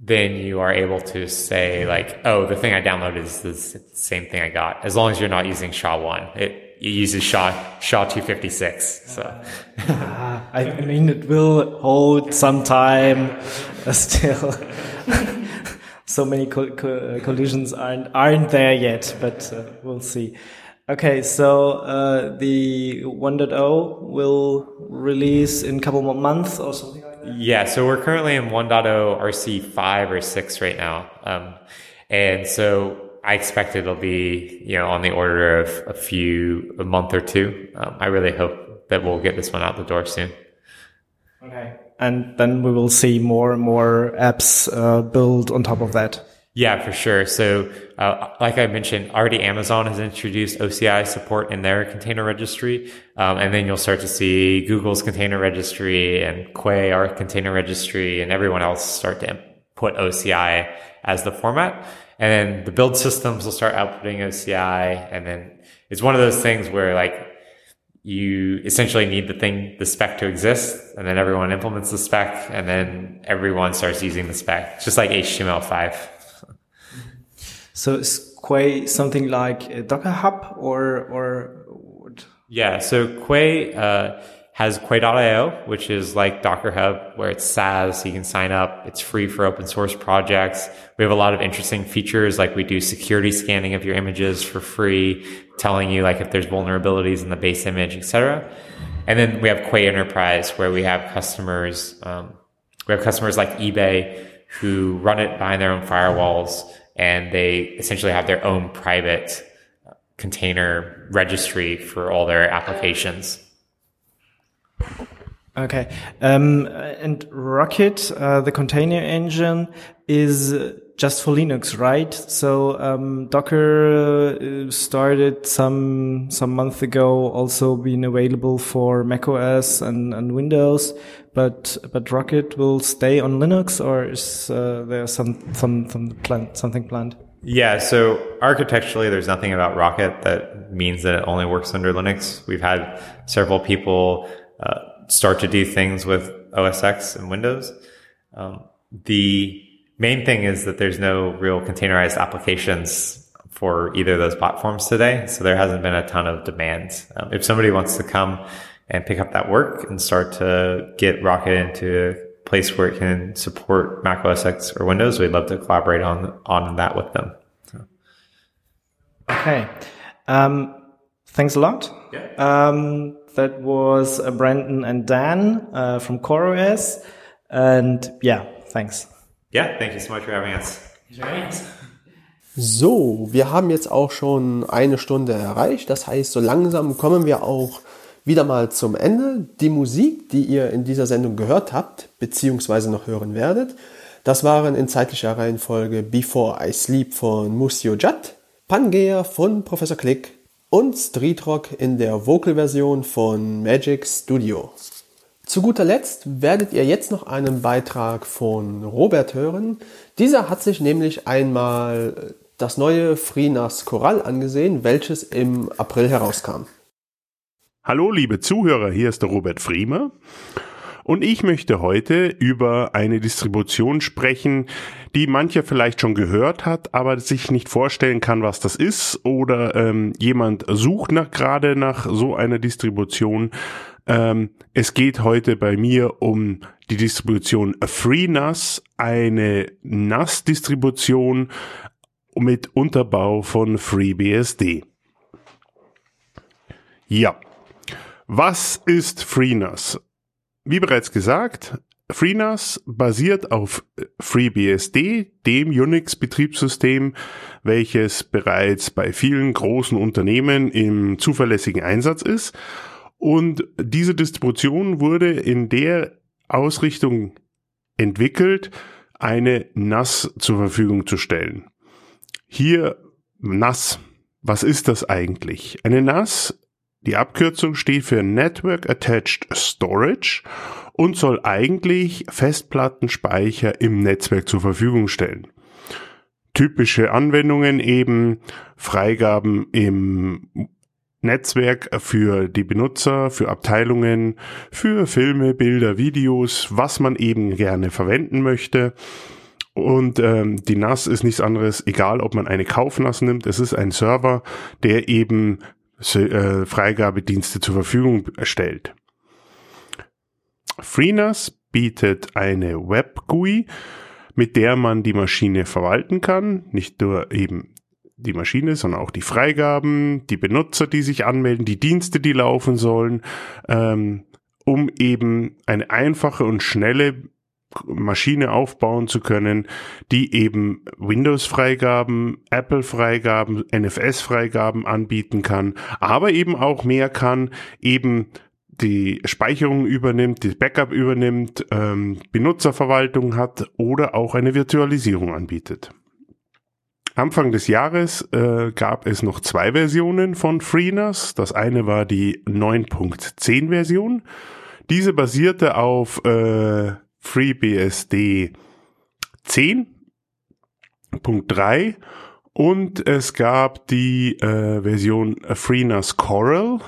then you are able to say like, oh, the thing I downloaded is the same thing I got, as long as you're not using SHA-1. It, it uses SHA, SHA-256. So. Ah, <laughs> I mean, it will hold some time uh, still. <laughs> so many co co collisions aren't, aren't there yet, but uh, we'll see. Okay, so uh, the 1.0 will release in a couple more months or something like that? Yeah, so we're currently in 1.0 RC5 or 6 right now. Um, and so I expect it'll be, you know, on the order of a few, a month or two. Um, I really hope that we'll get this one out the door soon. Okay. And then we will see more and more apps uh, built on top of that. Yeah, for sure. So, uh, like I mentioned, already Amazon has introduced OCI support in their container registry. Um, and then you'll start to see Google's container registry and Quay, our container registry, and everyone else start to put OCI as the format. And then the build systems will start outputting OCI. And then it's one of those things where like you essentially need the thing, the spec to exist. And then everyone implements the spec and then everyone starts using the spec. Just like HTML5. So Quay something like a Docker Hub or, or what? Yeah. So Quay, uh, has Quay.io, which is like Docker Hub, where it's SaaS. So you can sign up. It's free for open source projects. We have a lot of interesting features, like we do security scanning of your images for free, telling you like if there's vulnerabilities in the base image, etc. And then we have Quay Enterprise, where we have customers. Um, we have customers like eBay who run it behind their own firewalls, and they essentially have their own private container registry for all their applications. Okay. Um, and Rocket, uh, the container engine, is just for Linux, right? So um, Docker uh, started some some month ago, also being available for macOS and, and Windows. But but Rocket will stay on Linux, or is uh, there some some some plan, something planned? Yeah, so architecturally, there's nothing about Rocket that means that it only works under Linux. We've had several people uh, start to do things with OS X and Windows. Um, the main thing is that there's no real containerized applications for either of those platforms today. So there hasn't been a ton of demand. Um, if somebody wants to come and pick up that work and start to get Rocket into a place where it can support Mac OS X or Windows, we'd love to collaborate on, on that with them. So. Okay. Um, thanks a lot. Yeah. Um, that was uh, Brandon and Dan uh, from CoreOS. And yeah, thanks. Yeah, thank you so much for having us. So, wir haben jetzt auch schon eine Stunde erreicht. Das heißt, so langsam kommen wir auch wieder mal zum Ende. Die Musik, die ihr in dieser Sendung gehört habt, beziehungsweise noch hören werdet, das waren in zeitlicher Reihenfolge Before I Sleep von Musio Jat, Pangea von Professor Click und Street Rock in der Vocal-Version von Magic Studio. Zu guter Letzt werdet ihr jetzt noch einen Beitrag von Robert hören. Dieser hat sich nämlich einmal das neue FreeNAS Choral angesehen, welches im April herauskam. Hallo liebe Zuhörer, hier ist der Robert Friemer und ich möchte heute über eine Distribution sprechen, die mancher vielleicht schon gehört hat, aber sich nicht vorstellen kann, was das ist oder ähm, jemand sucht nach, gerade nach so einer Distribution. Ähm, es geht heute bei mir um die Distribution FreeNAS, eine NAS-Distribution mit Unterbau von FreeBSD. Ja. Was ist FreeNAS? Wie bereits gesagt, FreeNAS basiert auf FreeBSD, dem Unix-Betriebssystem, welches bereits bei vielen großen Unternehmen im zuverlässigen Einsatz ist. Und diese Distribution wurde in der Ausrichtung entwickelt, eine NAS zur Verfügung zu stellen. Hier NAS. Was ist das eigentlich? Eine NAS, die Abkürzung steht für Network Attached Storage und soll eigentlich Festplattenspeicher im Netzwerk zur Verfügung stellen. Typische Anwendungen eben Freigaben im Netzwerk für die Benutzer, für Abteilungen, für Filme, Bilder, Videos, was man eben gerne verwenden möchte. Und ähm, die NAS ist nichts anderes, egal ob man eine Kauf-NAS nimmt, es ist ein Server, der eben äh, Freigabedienste zur Verfügung stellt. FreeNAS bietet eine Web-GUI, mit der man die Maschine verwalten kann. Nicht nur eben die Maschine, sondern auch die Freigaben, die Benutzer, die sich anmelden, die Dienste, die laufen sollen, ähm, um eben eine einfache und schnelle Maschine aufbauen zu können, die eben Windows-Freigaben, Apple-Freigaben, NFS-Freigaben anbieten kann, aber eben auch mehr kann, eben die Speicherung übernimmt, die Backup übernimmt, ähm, Benutzerverwaltung hat oder auch eine Virtualisierung anbietet. Anfang des Jahres äh, gab es noch zwei Versionen von FreeNAS. Das eine war die 9.10 Version. Diese basierte auf äh, FreeBSD 10.3 und es gab die äh, Version FreeNAS Coral,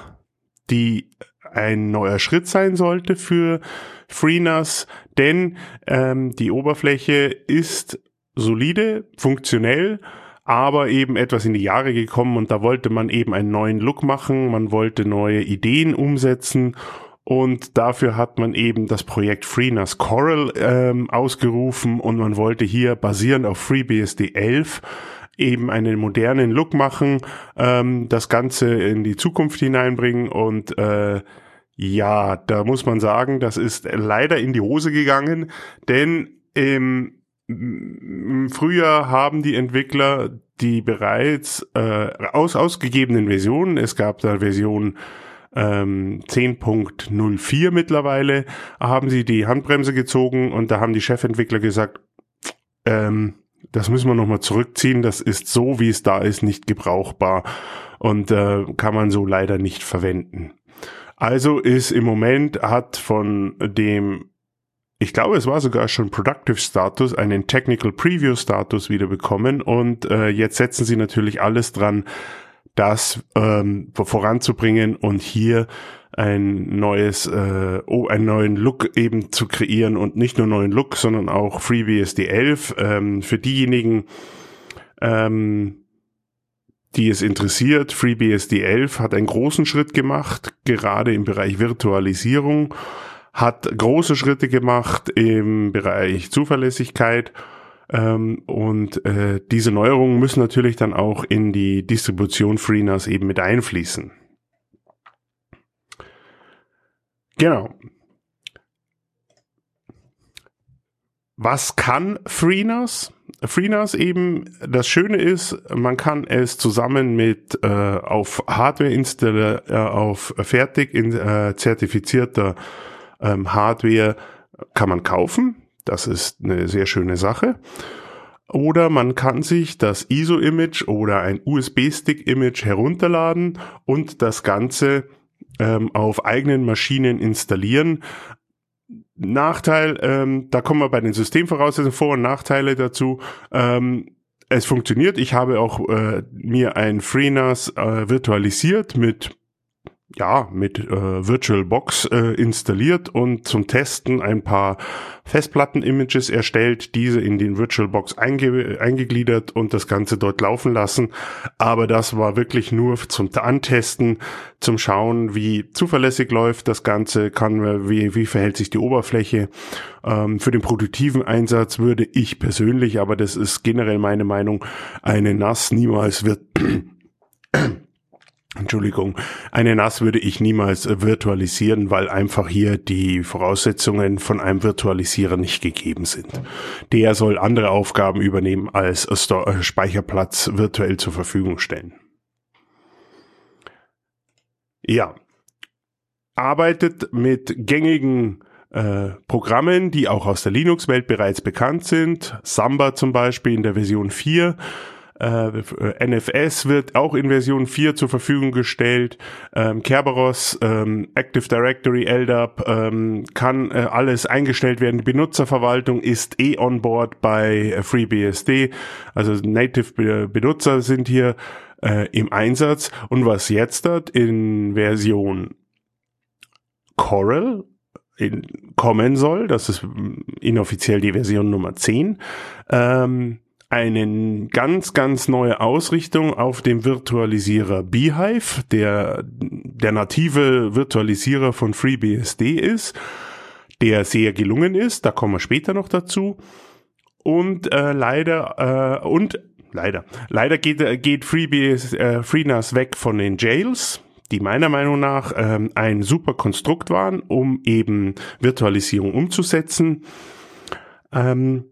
die ein neuer Schritt sein sollte für FreeNAS, denn ähm, die Oberfläche ist solide, funktionell, aber eben etwas in die Jahre gekommen. Und da wollte man eben einen neuen Look machen, man wollte neue Ideen umsetzen und dafür hat man eben das Projekt FreeNAS Coral ähm, ausgerufen. Und man wollte hier basierend auf FreeBSD 11 eben einen modernen Look machen, ähm, das Ganze in die Zukunft hineinbringen. Und äh, ja, da muss man sagen, das ist leider in die Hose gegangen, denn im, im Frühjahr haben die Entwickler die bereits äh, aus ausgegebenen Versionen, es gab da Version ähm, 10.04 mittlerweile, haben sie die Handbremse gezogen und da haben die Chefentwickler gesagt, ähm, das müssen wir nochmal zurückziehen, das ist so, wie es da ist, nicht gebrauchbar und äh, kann man so leider nicht verwenden. Also ist im Moment hat von dem ich glaube, es war sogar schon Productive Status, einen Technical Preview Status wieder bekommen und äh, jetzt setzen sie natürlich alles dran, das ähm, voranzubringen und hier ein neues, äh, oh, einen neuen Look eben zu kreieren und nicht nur neuen Look, sondern auch FreeBSD 11 ähm, für diejenigen, ähm, die es interessiert. FreeBSD 11 hat einen großen Schritt gemacht, gerade im Bereich Virtualisierung, hat große Schritte gemacht im Bereich Zuverlässigkeit ähm, und äh, diese Neuerungen müssen natürlich dann auch in die Distribution FreeNAS eben mit einfließen. Genau. Was kann FreeNAS? FreeNAS eben, das Schöne ist, man kann es zusammen mit äh, auf Hardware installieren, äh, auf fertig in, äh, zertifizierter ähm, Hardware kann man kaufen. Das ist eine sehr schöne Sache. Oder man kann sich das ISO-Image oder ein USB-Stick-Image herunterladen und das Ganze ähm, auf eigenen Maschinen installieren. Nachteil, ähm, da kommen wir bei den Systemvoraussetzungen vor und Nachteile dazu. Ähm, es funktioniert. Ich habe auch äh, mir ein FreeNAS äh, virtualisiert mit ja, mit äh, VirtualBox äh, installiert und zum Testen ein paar Festplatten-Images erstellt, diese in den VirtualBox einge eingegliedert und das Ganze dort laufen lassen. Aber das war wirklich nur zum Antesten, zum Schauen, wie zuverlässig läuft das Ganze, kann, wie, wie verhält sich die Oberfläche. Ähm, für den produktiven Einsatz würde ich persönlich, aber das ist generell meine Meinung, eine NAS niemals wird Entschuldigung, eine NAS würde ich niemals äh, virtualisieren, weil einfach hier die Voraussetzungen von einem Virtualisierer nicht gegeben sind. Der soll andere Aufgaben übernehmen als äh, Speicherplatz virtuell zur Verfügung stellen. Ja, arbeitet mit gängigen äh, Programmen, die auch aus der Linux-Welt bereits bekannt sind. Samba zum Beispiel in der Version 4 äh, NFS wird auch in Version 4 zur Verfügung gestellt. Ähm, Kerberos, ähm, Active Directory, LDAP, ähm, kann äh, alles eingestellt werden. Die Benutzerverwaltung ist eh on board bei äh, FreeBSD. Also Native Benutzer sind hier äh, im Einsatz. Und was jetzt dort in Version Coral in, kommen soll, das ist inoffiziell die Version Nummer 10, ähm, eine ganz, ganz neue Ausrichtung auf dem Virtualisierer Beehive, der der native Virtualisierer von FreeBSD ist, der sehr gelungen ist, da kommen wir später noch dazu. Und äh, leider, äh, und leider, leider geht, geht FreeBS, äh, FreeNAS weg von den Jails, die meiner Meinung nach ähm, ein super Konstrukt waren, um eben Virtualisierung umzusetzen. Ähm,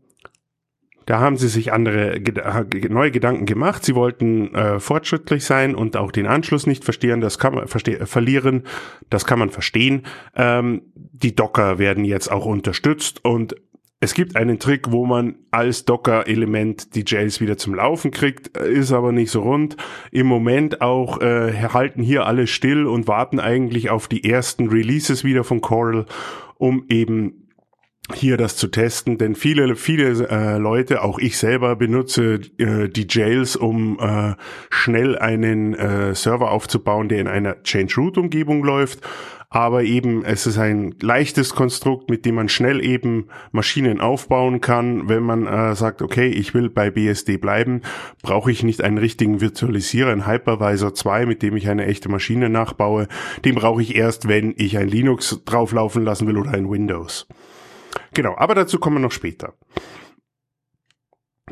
da haben sie sich andere äh, neue Gedanken gemacht. Sie wollten äh, fortschrittlich sein und auch den Anschluss nicht verstehen. Das kann man verste verlieren. Das kann man verstehen. Ähm, die Docker werden jetzt auch unterstützt und es gibt einen Trick, wo man als Docker-Element die Jails wieder zum Laufen kriegt, ist aber nicht so rund. Im Moment auch äh, halten hier alle still und warten eigentlich auf die ersten Releases wieder von Coral, um eben hier das zu testen, denn viele, viele äh, Leute, auch ich selber benutze äh, die Jails, um äh, schnell einen äh, Server aufzubauen, der in einer Change Root Umgebung läuft. Aber eben, es ist ein leichtes Konstrukt, mit dem man schnell eben Maschinen aufbauen kann. Wenn man äh, sagt, okay, ich will bei BSD bleiben, brauche ich nicht einen richtigen Virtualisierer, einen Hypervisor 2, mit dem ich eine echte Maschine nachbaue. Den brauche ich erst, wenn ich ein Linux drauflaufen lassen will oder ein Windows. Genau, aber dazu kommen wir noch später.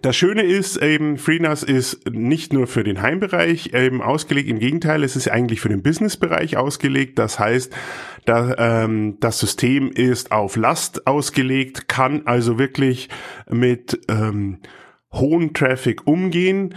Das Schöne ist eben, FreeNAS ist nicht nur für den Heimbereich eben ausgelegt, im Gegenteil, es ist eigentlich für den Businessbereich ausgelegt. Das heißt, da, ähm, das System ist auf Last ausgelegt, kann also wirklich mit ähm, hohen Traffic umgehen.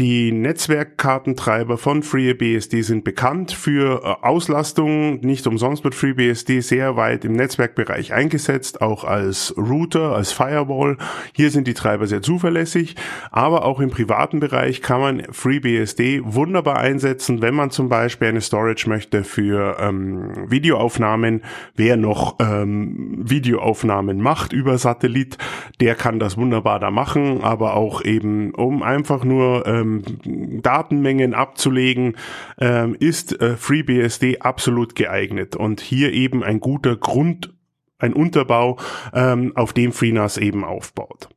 Die Netzwerkkartentreiber von FreeBSD sind bekannt für äh, Auslastung. Nicht umsonst wird FreeBSD sehr weit im Netzwerkbereich eingesetzt, auch als Router, als Firewall. Hier sind die Treiber sehr zuverlässig, aber auch im privaten Bereich kann man FreeBSD wunderbar einsetzen, wenn man zum Beispiel eine Storage möchte für ähm, Videoaufnahmen. Wer noch ähm, Videoaufnahmen macht über Satellit, der kann das wunderbar da machen, aber auch eben um einfach nur äh, ähm, Datenmengen abzulegen, ähm, ist äh, FreeBSD absolut geeignet und hier eben ein guter Grund, ein Unterbau, ähm, auf dem FreeNAS eben aufbaut.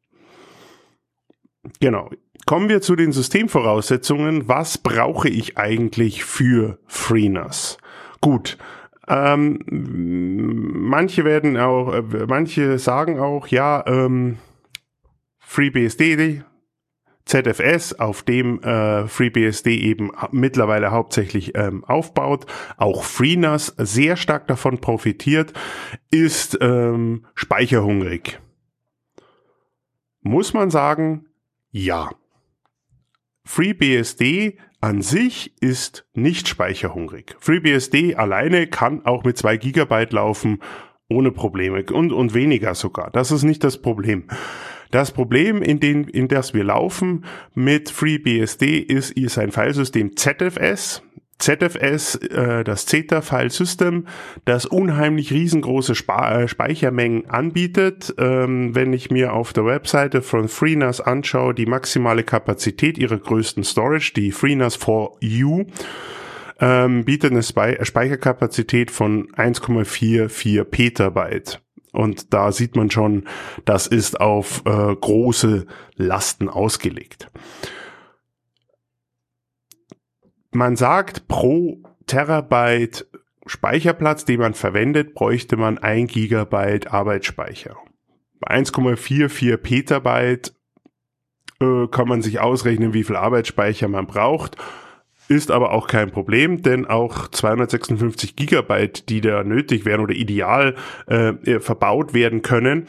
Genau. Kommen wir zu den Systemvoraussetzungen. Was brauche ich eigentlich für FreeNAS? Gut, ähm, manche werden auch, äh, manche sagen auch, ja, ähm, FreeBSD ZFS, auf dem äh, FreeBSD eben mittlerweile hauptsächlich ähm, aufbaut, auch FreeNAS sehr stark davon profitiert, ist ähm, speicherhungrig. Muss man sagen, ja. FreeBSD an sich ist nicht speicherhungrig. FreeBSD alleine kann auch mit zwei Gigabyte laufen, ohne Probleme und, und weniger sogar. Das ist nicht das Problem. Das Problem, in, den, in das wir laufen mit FreeBSD, ist, ist ein Filesystem ZFS. ZFS, äh, das Zeta File System, das unheimlich riesengroße Spa äh, Speichermengen anbietet. Ähm, wenn ich mir auf der Webseite von FreeNAS anschaue, die maximale Kapazität ihrer größten Storage, die FreeNAS 4U, ähm, bietet eine Spe Speicherkapazität von 1,44 Petabyte. Und da sieht man schon, das ist auf äh, große Lasten ausgelegt. Man sagt, pro Terabyte Speicherplatz, den man verwendet, bräuchte man ein Gigabyte Arbeitsspeicher. Bei 1,44 Petabyte äh, kann man sich ausrechnen, wie viel Arbeitsspeicher man braucht. Ist aber auch kein Problem, denn auch 256 Gigabyte, die da nötig wären oder ideal äh, verbaut werden können,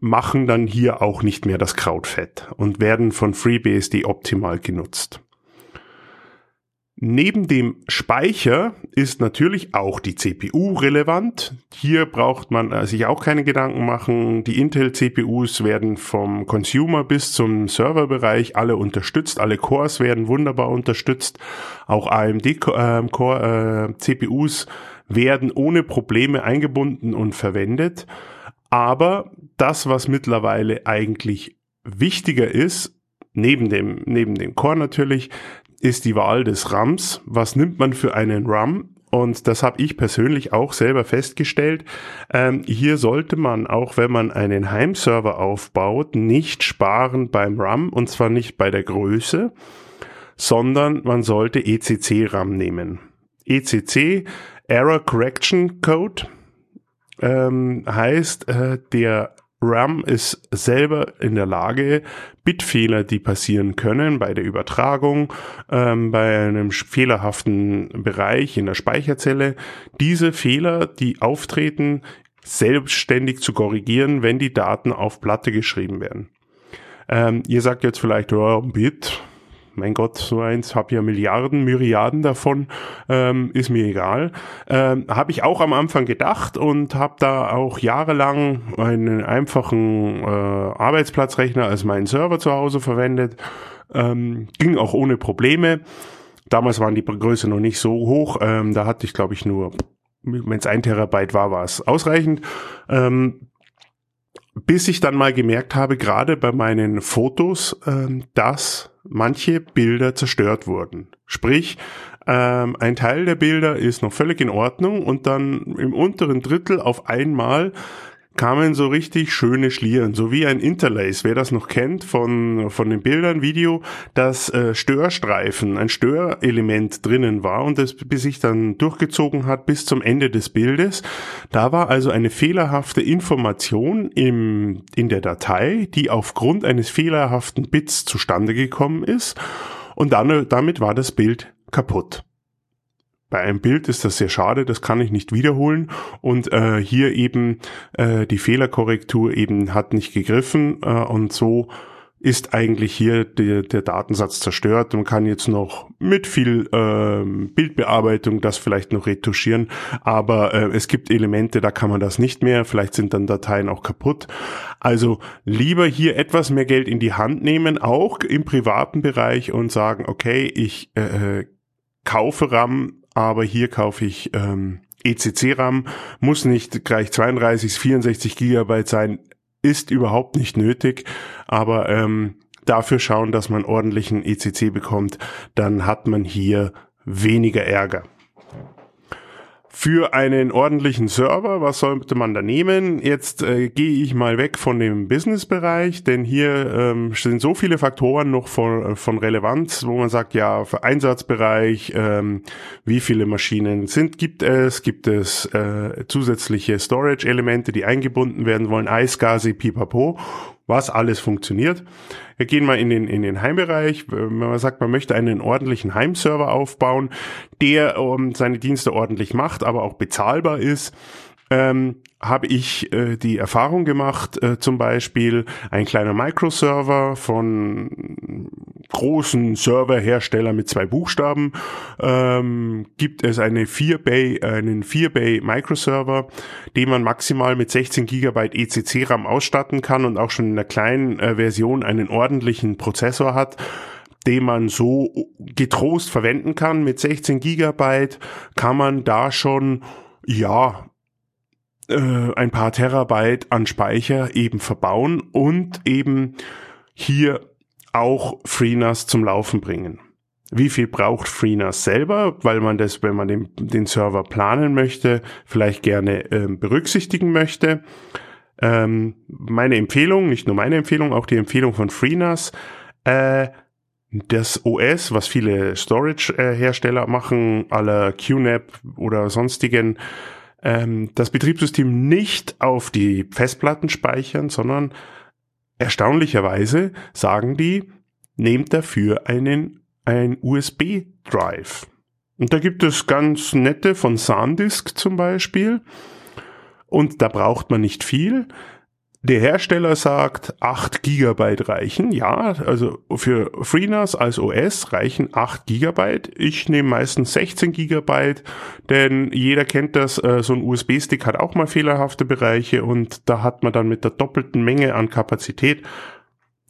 machen dann hier auch nicht mehr das Krautfett und werden von FreeBSD optimal genutzt. Neben dem Speicher ist natürlich auch die CPU relevant. Hier braucht man äh, sich auch keine Gedanken machen. Die Intel CPUs werden vom Consumer bis zum Serverbereich alle unterstützt. Alle Cores werden wunderbar unterstützt. Auch AMD äh, Core äh, werden ohne Probleme eingebunden und verwendet. Aber das, was mittlerweile eigentlich wichtiger ist, neben dem, neben dem Core natürlich, ist die Wahl des RAMs. Was nimmt man für einen RAM? Und das habe ich persönlich auch selber festgestellt. Ähm, hier sollte man, auch wenn man einen Heimserver aufbaut, nicht sparen beim RAM und zwar nicht bei der Größe, sondern man sollte ECC-RAM nehmen. ECC, Error Correction Code, ähm, heißt, äh, der RAM ist selber in der Lage, Bitfehler, die passieren können bei der Übertragung, ähm, bei einem fehlerhaften Bereich in der Speicherzelle, diese Fehler, die auftreten, selbstständig zu korrigieren, wenn die Daten auf Platte geschrieben werden. Ähm, ihr sagt jetzt vielleicht, oh, Bit, mein Gott, so eins, habe ja Milliarden, Myriaden davon, ähm, ist mir egal. Ähm, habe ich auch am Anfang gedacht und habe da auch jahrelang einen einfachen äh, Arbeitsplatzrechner als meinen Server zu Hause verwendet. Ähm, ging auch ohne Probleme. Damals waren die Größe noch nicht so hoch. Ähm, da hatte ich, glaube ich, nur, wenn es ein Terabyte war, war es ausreichend. Ähm, bis ich dann mal gemerkt habe, gerade bei meinen Fotos, ähm, dass manche Bilder zerstört wurden. Sprich, ähm, ein Teil der Bilder ist noch völlig in Ordnung und dann im unteren Drittel auf einmal kamen so richtig schöne Schlieren, so wie ein Interlace, wer das noch kennt von, von den Bildern, Video, dass äh, Störstreifen, ein Störelement drinnen war und das bis sich dann durchgezogen hat bis zum Ende des Bildes. Da war also eine fehlerhafte Information im, in der Datei, die aufgrund eines fehlerhaften Bits zustande gekommen ist und dann, damit war das Bild kaputt. Bei einem Bild ist das sehr schade, das kann ich nicht wiederholen und äh, hier eben äh, die Fehlerkorrektur eben hat nicht gegriffen äh, und so ist eigentlich hier der, der Datensatz zerstört. Man kann jetzt noch mit viel ähm, Bildbearbeitung das vielleicht noch retuschieren, aber äh, es gibt Elemente, da kann man das nicht mehr. Vielleicht sind dann Dateien auch kaputt. Also lieber hier etwas mehr Geld in die Hand nehmen, auch im privaten Bereich und sagen, okay, ich äh, äh kaufe RAM aber hier kaufe ich ähm, ECC-RAM, muss nicht gleich 32, 64 Gigabyte sein, ist überhaupt nicht nötig, aber ähm, dafür schauen, dass man ordentlichen ECC bekommt, dann hat man hier weniger Ärger. Für einen ordentlichen Server, was sollte man da nehmen? Jetzt äh, gehe ich mal weg von dem Business-Bereich, denn hier ähm, sind so viele Faktoren noch von, von Relevanz, wo man sagt, ja, für Einsatzbereich, ähm, wie viele Maschinen sind, gibt es, gibt es äh, zusätzliche Storage-Elemente, die eingebunden werden wollen, Eisgase, pipapo was alles funktioniert. Wir gehen mal in den, in den Heimbereich. Wenn man sagt, man möchte einen ordentlichen Heimserver aufbauen, der ähm, seine Dienste ordentlich macht, aber auch bezahlbar ist, ähm, habe ich äh, die Erfahrung gemacht, äh, zum Beispiel ein kleiner Microserver von großen Serverhersteller mit zwei Buchstaben, ähm, gibt es eine 4-Bay, einen 4-Bay Microserver, den man maximal mit 16 GB ECC RAM ausstatten kann und auch schon in einer kleinen äh, Version einen ordentlichen Prozessor hat den man so getrost verwenden kann. Mit 16 Gigabyte kann man da schon, ja, äh, ein paar Terabyte an Speicher eben verbauen und eben hier auch FreeNAS zum Laufen bringen. Wie viel braucht FreeNAS selber, weil man das, wenn man den, den Server planen möchte, vielleicht gerne äh, berücksichtigen möchte. Ähm, meine Empfehlung, nicht nur meine Empfehlung, auch die Empfehlung von FreeNAS, äh, das OS, was viele Storage-Hersteller äh, machen, aller QNAP oder sonstigen, ähm, das Betriebssystem nicht auf die Festplatten speichern, sondern erstaunlicherweise sagen die, nehmt dafür einen ein USB-Drive. Und da gibt es ganz nette von SanDisk zum Beispiel. Und da braucht man nicht viel. Der Hersteller sagt, 8 Gigabyte reichen. Ja, also für FreeNAS als OS reichen 8 Gigabyte. Ich nehme meistens 16 Gigabyte, denn jeder kennt das, äh, so ein USB-Stick hat auch mal fehlerhafte Bereiche und da hat man dann mit der doppelten Menge an Kapazität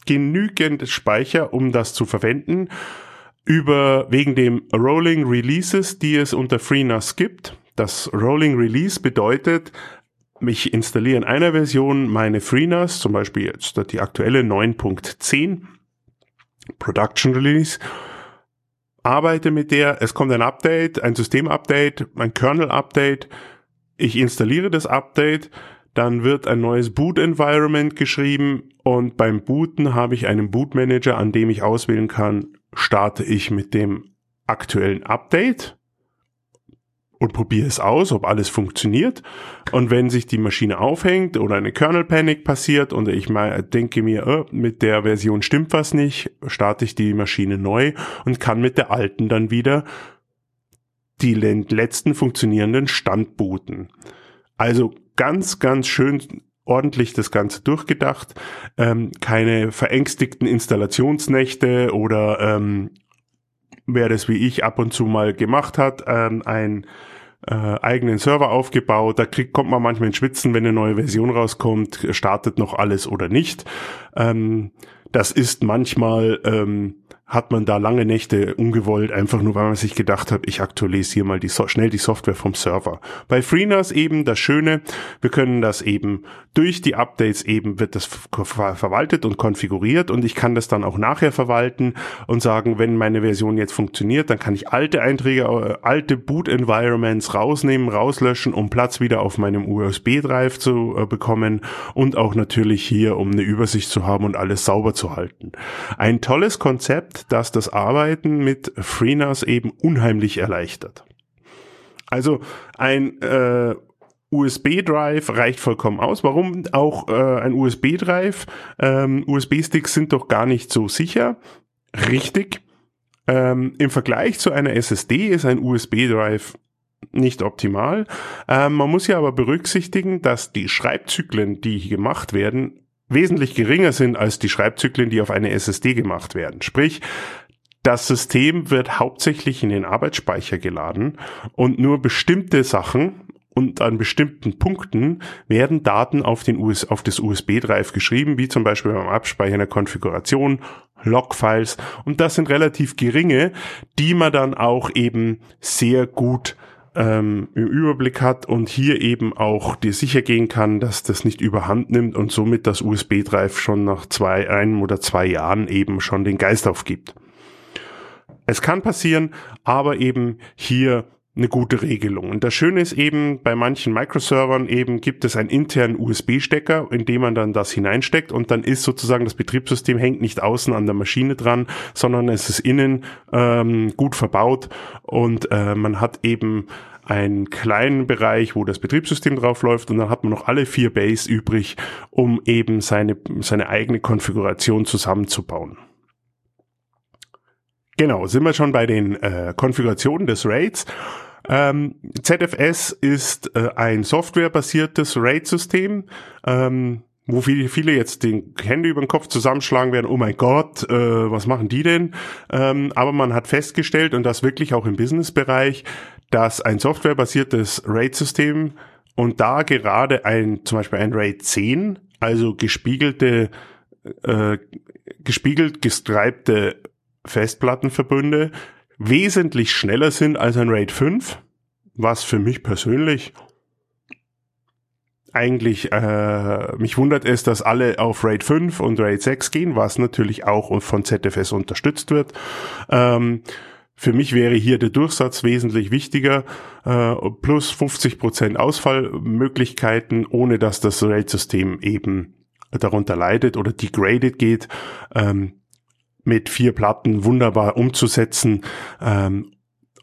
genügend Speicher, um das zu verwenden. Über, wegen dem Rolling Releases, die es unter FreeNAS gibt. Das Rolling Release bedeutet, ich installiere in einer Version meine FreeNAS, zum Beispiel jetzt die aktuelle 9.10 Production Release, arbeite mit der, es kommt ein Update, ein Systemupdate, ein Kernel-Update, ich installiere das Update, dann wird ein neues Boot-Environment geschrieben und beim Booten habe ich einen Boot-Manager, an dem ich auswählen kann, starte ich mit dem aktuellen Update und probiere es aus, ob alles funktioniert. Und wenn sich die Maschine aufhängt oder eine Kernel Panic passiert und ich mal denke mir, oh, mit der Version stimmt was nicht, starte ich die Maschine neu und kann mit der alten dann wieder die letzten funktionierenden Stand booten. Also ganz, ganz schön ordentlich das Ganze durchgedacht, ähm, keine verängstigten Installationsnächte oder ähm, wer das wie ich ab und zu mal gemacht hat, ähm, ein äh, eigenen Server aufgebaut. Da kriegt, kommt man manchmal in Schwitzen, wenn eine neue Version rauskommt, startet noch alles oder nicht. Ähm, das ist manchmal ähm, hat man da lange Nächte ungewollt, einfach nur weil man sich gedacht hat, ich aktualisiere mal die so schnell die Software vom Server. Bei FreeNAS eben das Schöne, wir können das eben durch die Updates eben wird das ver verwaltet und konfiguriert und ich kann das dann auch nachher verwalten und sagen, wenn meine Version jetzt funktioniert, dann kann ich alte Einträge, äh, alte Boot Environments rausnehmen, rauslöschen, um Platz wieder auf meinem USB-Drive zu äh, bekommen und auch natürlich hier, um eine Übersicht zu haben und alles sauber zu halten. Ein tolles Konzept, dass das Arbeiten mit FreeNAS eben unheimlich erleichtert. Also ein äh, USB-Drive reicht vollkommen aus. Warum auch äh, ein USB-Drive? Ähm, USB-Sticks sind doch gar nicht so sicher. Richtig. Ähm, Im Vergleich zu einer SSD ist ein USB-Drive nicht optimal. Ähm, man muss ja aber berücksichtigen, dass die Schreibzyklen, die hier gemacht werden, wesentlich geringer sind als die Schreibzyklen, die auf eine SSD gemacht werden. Sprich, das System wird hauptsächlich in den Arbeitsspeicher geladen und nur bestimmte Sachen und an bestimmten Punkten werden Daten auf, den US auf das USB-Drive geschrieben, wie zum Beispiel beim Abspeichern der Konfiguration, Logfiles und das sind relativ geringe, die man dann auch eben sehr gut ähm, im Überblick hat und hier eben auch dir sicher gehen kann, dass das nicht überhand nimmt und somit das USB-Drive schon nach zwei, einem oder zwei Jahren eben schon den Geist aufgibt. Es kann passieren, aber eben hier eine gute Regelung. Und das Schöne ist eben, bei manchen Microservern eben gibt es einen internen USB-Stecker, in dem man dann das hineinsteckt und dann ist sozusagen das Betriebssystem hängt nicht außen an der Maschine dran, sondern es ist innen ähm, gut verbaut und äh, man hat eben einen kleinen Bereich, wo das Betriebssystem drauf läuft und dann hat man noch alle vier Bays übrig, um eben seine, seine eigene Konfiguration zusammenzubauen. Genau, sind wir schon bei den äh, Konfigurationen des RAIDs. Ähm, ZFS ist äh, ein softwarebasiertes RAID-System, ähm, wo viele, jetzt den Hände über den Kopf zusammenschlagen werden, oh mein Gott, äh, was machen die denn? Ähm, aber man hat festgestellt, und das wirklich auch im Businessbereich, dass ein softwarebasiertes RAID-System und da gerade ein, zum Beispiel ein RAID 10, also gespiegelte, äh, gespiegelt gestreibte Festplattenverbünde wesentlich schneller sind als ein RAID 5, was für mich persönlich eigentlich äh, mich wundert es, dass alle auf RAID 5 und RAID 6 gehen, was natürlich auch von ZFS unterstützt wird. Ähm, für mich wäre hier der Durchsatz wesentlich wichtiger, äh, plus 50% Ausfallmöglichkeiten, ohne dass das RAID-System eben darunter leidet oder degraded geht. Ähm, mit vier Platten wunderbar umzusetzen. Ähm,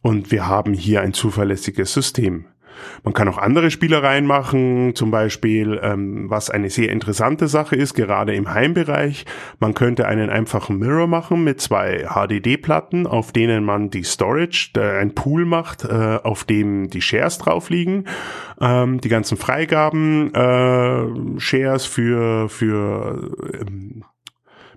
und wir haben hier ein zuverlässiges System. Man kann auch andere Spielereien machen, zum Beispiel, ähm, was eine sehr interessante Sache ist, gerade im Heimbereich. Man könnte einen einfachen Mirror machen mit zwei HDD-Platten, auf denen man die Storage, äh, ein Pool macht, äh, auf dem die Shares drauf liegen, ähm, die ganzen Freigaben, äh, Shares für für ähm,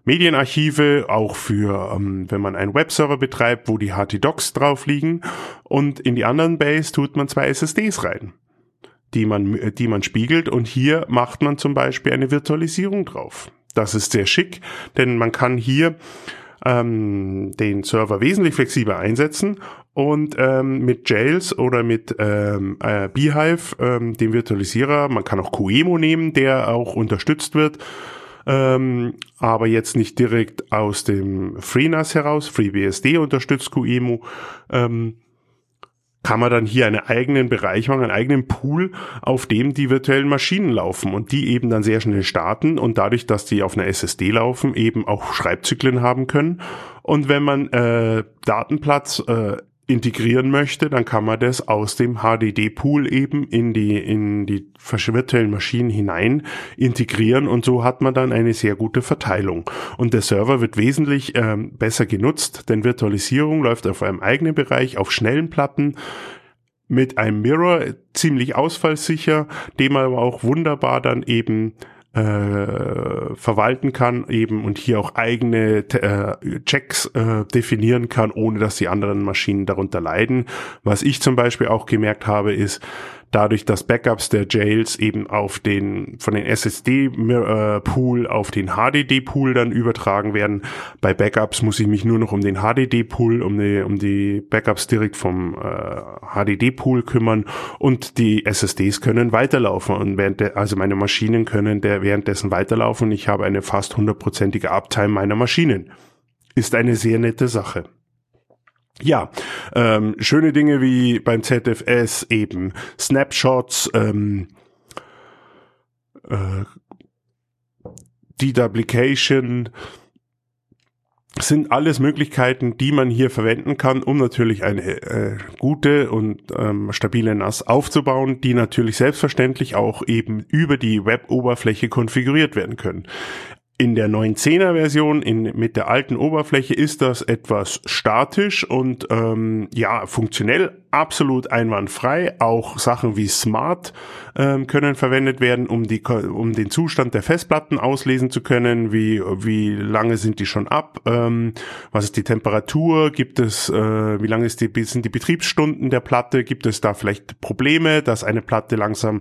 Medienarchive, auch für, ähm, wenn man einen Webserver betreibt, wo die HT-Docs drauf liegen. Und in die anderen Base tut man zwei SSDs rein, die man, die man spiegelt. Und hier macht man zum Beispiel eine Virtualisierung drauf. Das ist sehr schick, denn man kann hier ähm, den Server wesentlich flexibler einsetzen und ähm, mit Jails oder mit ähm, äh, Beehive, ähm, dem Virtualisierer, man kann auch QEMU nehmen, der auch unterstützt wird ähm, aber jetzt nicht direkt aus dem FreeNAS heraus. FreeBSD unterstützt QEMU. Ähm, kann man dann hier einen eigenen Bereich machen, einen eigenen Pool, auf dem die virtuellen Maschinen laufen und die eben dann sehr schnell starten und dadurch, dass die auf einer SSD laufen, eben auch Schreibzyklen haben können. Und wenn man äh, Datenplatz äh, integrieren möchte, dann kann man das aus dem HDD-Pool eben in die, in die virtuellen Maschinen hinein integrieren und so hat man dann eine sehr gute Verteilung. Und der Server wird wesentlich ähm, besser genutzt, denn Virtualisierung läuft auf einem eigenen Bereich, auf schnellen Platten. mit einem Mirror ziemlich ausfallsicher, den man aber auch wunderbar dann eben äh, verwalten kann eben und hier auch eigene äh, Checks äh, definieren kann, ohne dass die anderen Maschinen darunter leiden. Was ich zum Beispiel auch gemerkt habe, ist, dadurch, dass Backups der Jails eben auf den, von den SSD-Pool äh, auf den HDD-Pool dann übertragen werden. Bei Backups muss ich mich nur noch um den HDD-Pool, um die, um die Backups direkt vom äh, HDD-Pool kümmern und die SSDs können weiterlaufen und während der, also meine Maschinen können der währenddessen weiterlaufen ich habe eine fast hundertprozentige Uptime meiner Maschinen. Ist eine sehr nette Sache. Ja, ähm, schöne Dinge wie beim ZFS eben Snapshots, ähm, äh, Deduplication, sind alles Möglichkeiten, die man hier verwenden kann, um natürlich eine äh, gute und ähm, stabile NAS aufzubauen, die natürlich selbstverständlich auch eben über die Web-Oberfläche konfiguriert werden können. In der 9.10er Version in, mit der alten Oberfläche ist das etwas statisch und ähm, ja funktionell absolut einwandfrei. Auch Sachen wie Smart ähm, können verwendet werden, um die um den Zustand der Festplatten auslesen zu können. Wie wie lange sind die schon ab? Ähm, was ist die Temperatur? Gibt es äh, wie lange ist die sind die Betriebsstunden der Platte? Gibt es da vielleicht Probleme, dass eine Platte langsam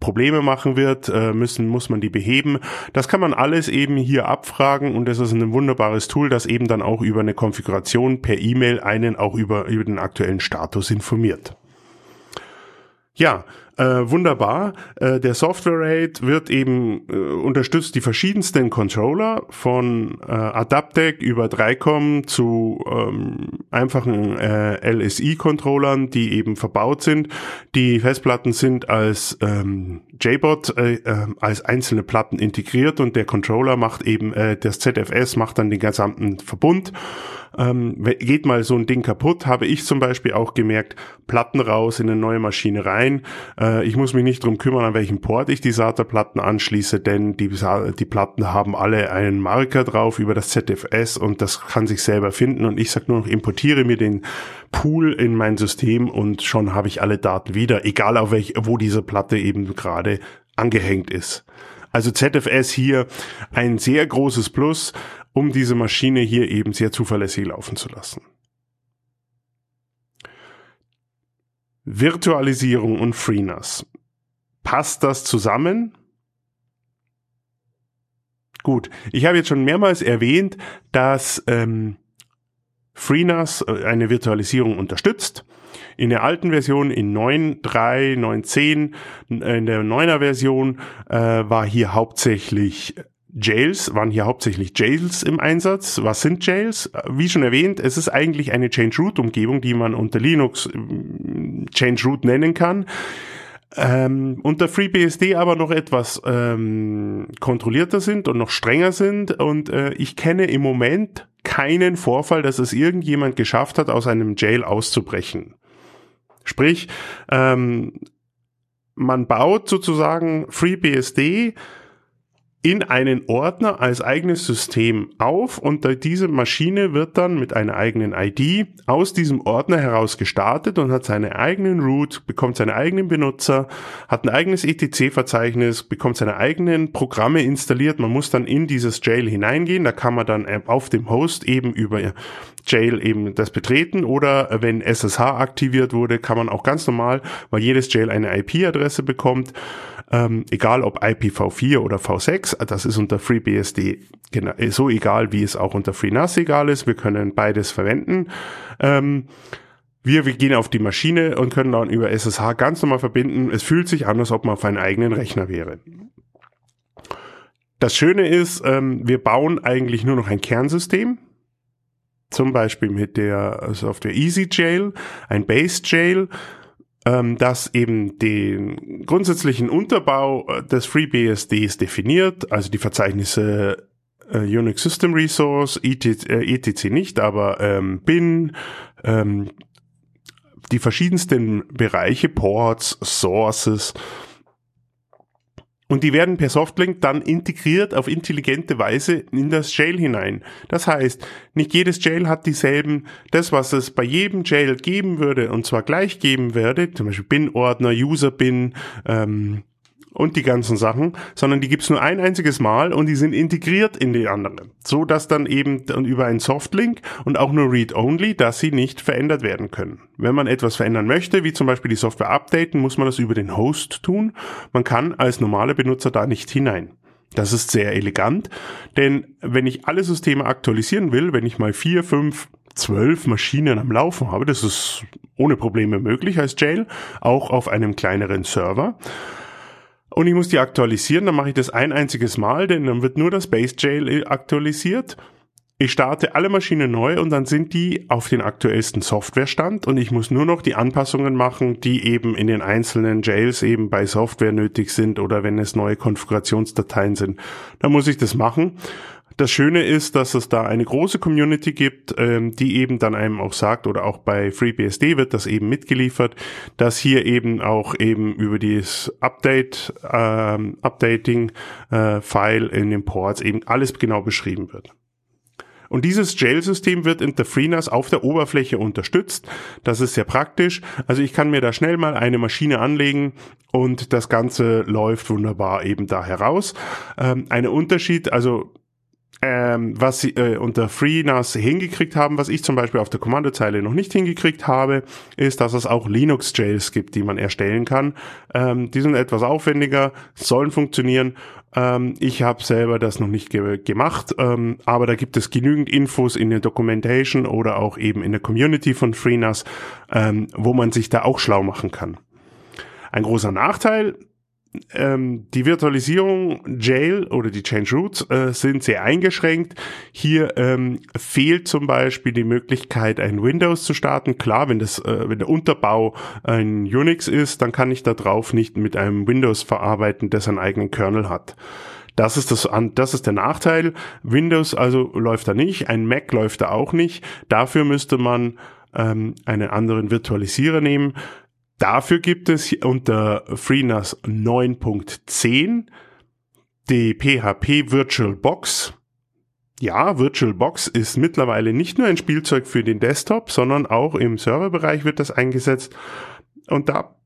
Probleme machen wird? Äh, müssen muss man die beheben? Das kann man alles eben hier abfragen und das ist ein wunderbares Tool, das eben dann auch über eine Konfiguration per E-Mail einen auch über über den aktuellen Status informiert informiert. Ja, äh, wunderbar. Äh, der Software Rate wird eben äh, unterstützt die verschiedensten Controller von äh, Adaptec über Dreicom zu ähm, einfachen äh, LSI-Controllern, die eben verbaut sind. Die Festplatten sind als ähm, JBot äh, äh, als einzelne Platten integriert und der Controller macht eben äh, das ZFS macht dann den gesamten Verbund ähm, geht mal so ein Ding kaputt, habe ich zum Beispiel auch gemerkt, Platten raus in eine neue Maschine rein. Äh, ich muss mich nicht drum kümmern, an welchen Port ich die SATA-Platten anschließe, denn die, die Platten haben alle einen Marker drauf über das ZFS und das kann sich selber finden und ich sage nur noch, importiere mir den Pool in mein System und schon habe ich alle Daten wieder, egal auf welch, wo diese Platte eben gerade angehängt ist. Also ZFS hier ein sehr großes Plus um diese Maschine hier eben sehr zuverlässig laufen zu lassen. Virtualisierung und FreeNAS. Passt das zusammen? Gut, ich habe jetzt schon mehrmals erwähnt, dass ähm, FreeNAS äh, eine Virtualisierung unterstützt. In der alten Version in 9.3, 9.10, in der 9er Version äh, war hier hauptsächlich Jails waren hier hauptsächlich Jails im Einsatz. Was sind Jails? Wie schon erwähnt, es ist eigentlich eine Change Root Umgebung, die man unter Linux äh, Change Root nennen kann. Ähm, unter FreeBSD aber noch etwas ähm, kontrollierter sind und noch strenger sind. Und äh, ich kenne im Moment keinen Vorfall, dass es irgendjemand geschafft hat, aus einem Jail auszubrechen. Sprich, ähm, man baut sozusagen FreeBSD in einen Ordner als eigenes System auf und diese Maschine wird dann mit einer eigenen ID aus diesem Ordner heraus gestartet und hat seine eigenen Root, bekommt seine eigenen Benutzer, hat ein eigenes ETC-Verzeichnis, bekommt seine eigenen Programme installiert. Man muss dann in dieses Jail hineingehen, da kann man dann auf dem Host eben über Jail eben das betreten oder wenn SSH aktiviert wurde, kann man auch ganz normal, weil jedes Jail eine IP-Adresse bekommt, ähm, egal ob IPv4 oder V6, das ist unter FreeBSD genau, so egal, wie es auch unter FreeNAS egal ist. Wir können beides verwenden. Ähm, wir, wir gehen auf die Maschine und können dann über SSH ganz normal verbinden. Es fühlt sich an, als ob man auf einem eigenen Rechner wäre. Das Schöne ist, ähm, wir bauen eigentlich nur noch ein Kernsystem. Zum Beispiel mit der Software EasyJail, ein Base Jail ähm, das eben den grundsätzlichen Unterbau äh, des FreeBSDs definiert, also die Verzeichnisse äh, Unix System Resource, ETC, äh, ETC nicht, aber ähm, bin, ähm, die verschiedensten Bereiche, Ports, Sources Und die werden per Softlink dann integriert auf intelligente Weise in das Jail hinein. Das heißt, nicht jedes Jail hat dieselben, das was es bei jedem Jail geben würde, und zwar gleich geben würde, zum Beispiel Bin-Ordner, User-Bin, ähm, und die ganzen Sachen, sondern die gibt's nur ein einziges Mal und die sind integriert in die anderen. So dass dann eben über einen Softlink und auch nur Read-Only, dass sie nicht verändert werden können. Wenn man etwas verändern möchte, wie zum Beispiel die Software updaten, muss man das über den Host tun. Man kann als normale Benutzer da nicht hinein. Das ist sehr elegant, denn wenn ich alle Systeme aktualisieren will, wenn ich mal vier, fünf, zwölf Maschinen am Laufen habe, das ist ohne Probleme möglich als Jail, auch auf einem kleineren Server, und ich muss die aktualisieren, dann mache ich das ein einziges Mal, denn dann wird nur das Base Jail aktualisiert. Ich starte alle Maschinen neu und dann sind die auf den aktuellsten Softwarestand und ich muss nur noch die Anpassungen machen, die eben in den einzelnen Jails eben bei Software nötig sind oder wenn es neue Konfigurationsdateien sind. Da muss ich das machen das Schöne ist, dass es da eine große Community gibt, ähm, die eben dann einem auch sagt, oder auch bei FreeBSD wird das eben mitgeliefert, dass hier eben auch eben über dieses Update, ähm, Updating äh, File in den Ports eben alles genau beschrieben wird. Und dieses Jail-System wird in der FreeNAS auf der Oberfläche unterstützt. Das ist sehr praktisch. Also ich kann mir da schnell mal eine Maschine anlegen und das Ganze läuft wunderbar eben da heraus. Ähm, ein Unterschied, also ähm, was sie äh, unter FreeNAS hingekriegt haben, was ich zum Beispiel auf der Kommandozeile noch nicht hingekriegt habe, ist, dass es auch Linux-Jails gibt, die man erstellen kann. Ähm, die sind etwas aufwendiger, sollen funktionieren. Ähm, ich habe selber das noch nicht ge gemacht, ähm, aber da gibt es genügend Infos in der Documentation oder auch eben in der Community von FreeNAS, ähm, wo man sich da auch schlau machen kann. Ein großer Nachteil ähm, die Virtualisierung Jail oder die Change Roots äh, sind sehr eingeschränkt. Hier ähm, fehlt zum Beispiel die Möglichkeit, ein Windows zu starten. Klar, wenn das, äh, wenn der Unterbau ein Unix ist, dann kann ich da drauf nicht mit einem Windows verarbeiten, das einen eigenen Kernel hat. Das ist das, das ist der Nachteil. Windows also läuft da nicht, ein Mac läuft da auch nicht. Dafür müsste man ähm, einen anderen Virtualisierer nehmen. Dafür gibt es unter FreeNAS 9.10 die PHP Virtual Box. Ja, Virtual Box ist mittlerweile nicht nur ein Spielzeug für den Desktop, sondern auch im Serverbereich wird das eingesetzt. Und da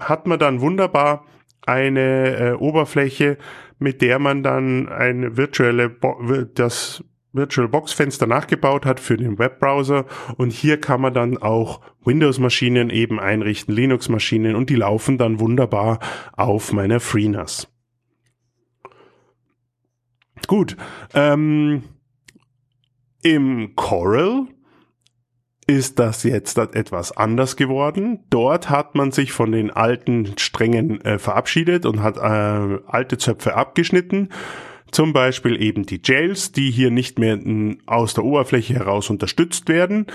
hat man dann wunderbar eine äh, Oberfläche, mit der man dann eine virtuelle Bo das VirtualBox Fenster nachgebaut hat für den Webbrowser und hier kann man dann auch Windows Maschinen eben einrichten, Linux Maschinen und die laufen dann wunderbar auf meiner FreeNAS. Gut, ähm, im Coral ist das jetzt etwas anders geworden. Dort hat man sich von den alten Strängen äh, verabschiedet und hat äh, alte Zöpfe abgeschnitten zum Beispiel eben die Jails, die hier nicht mehr aus der Oberfläche heraus unterstützt werden.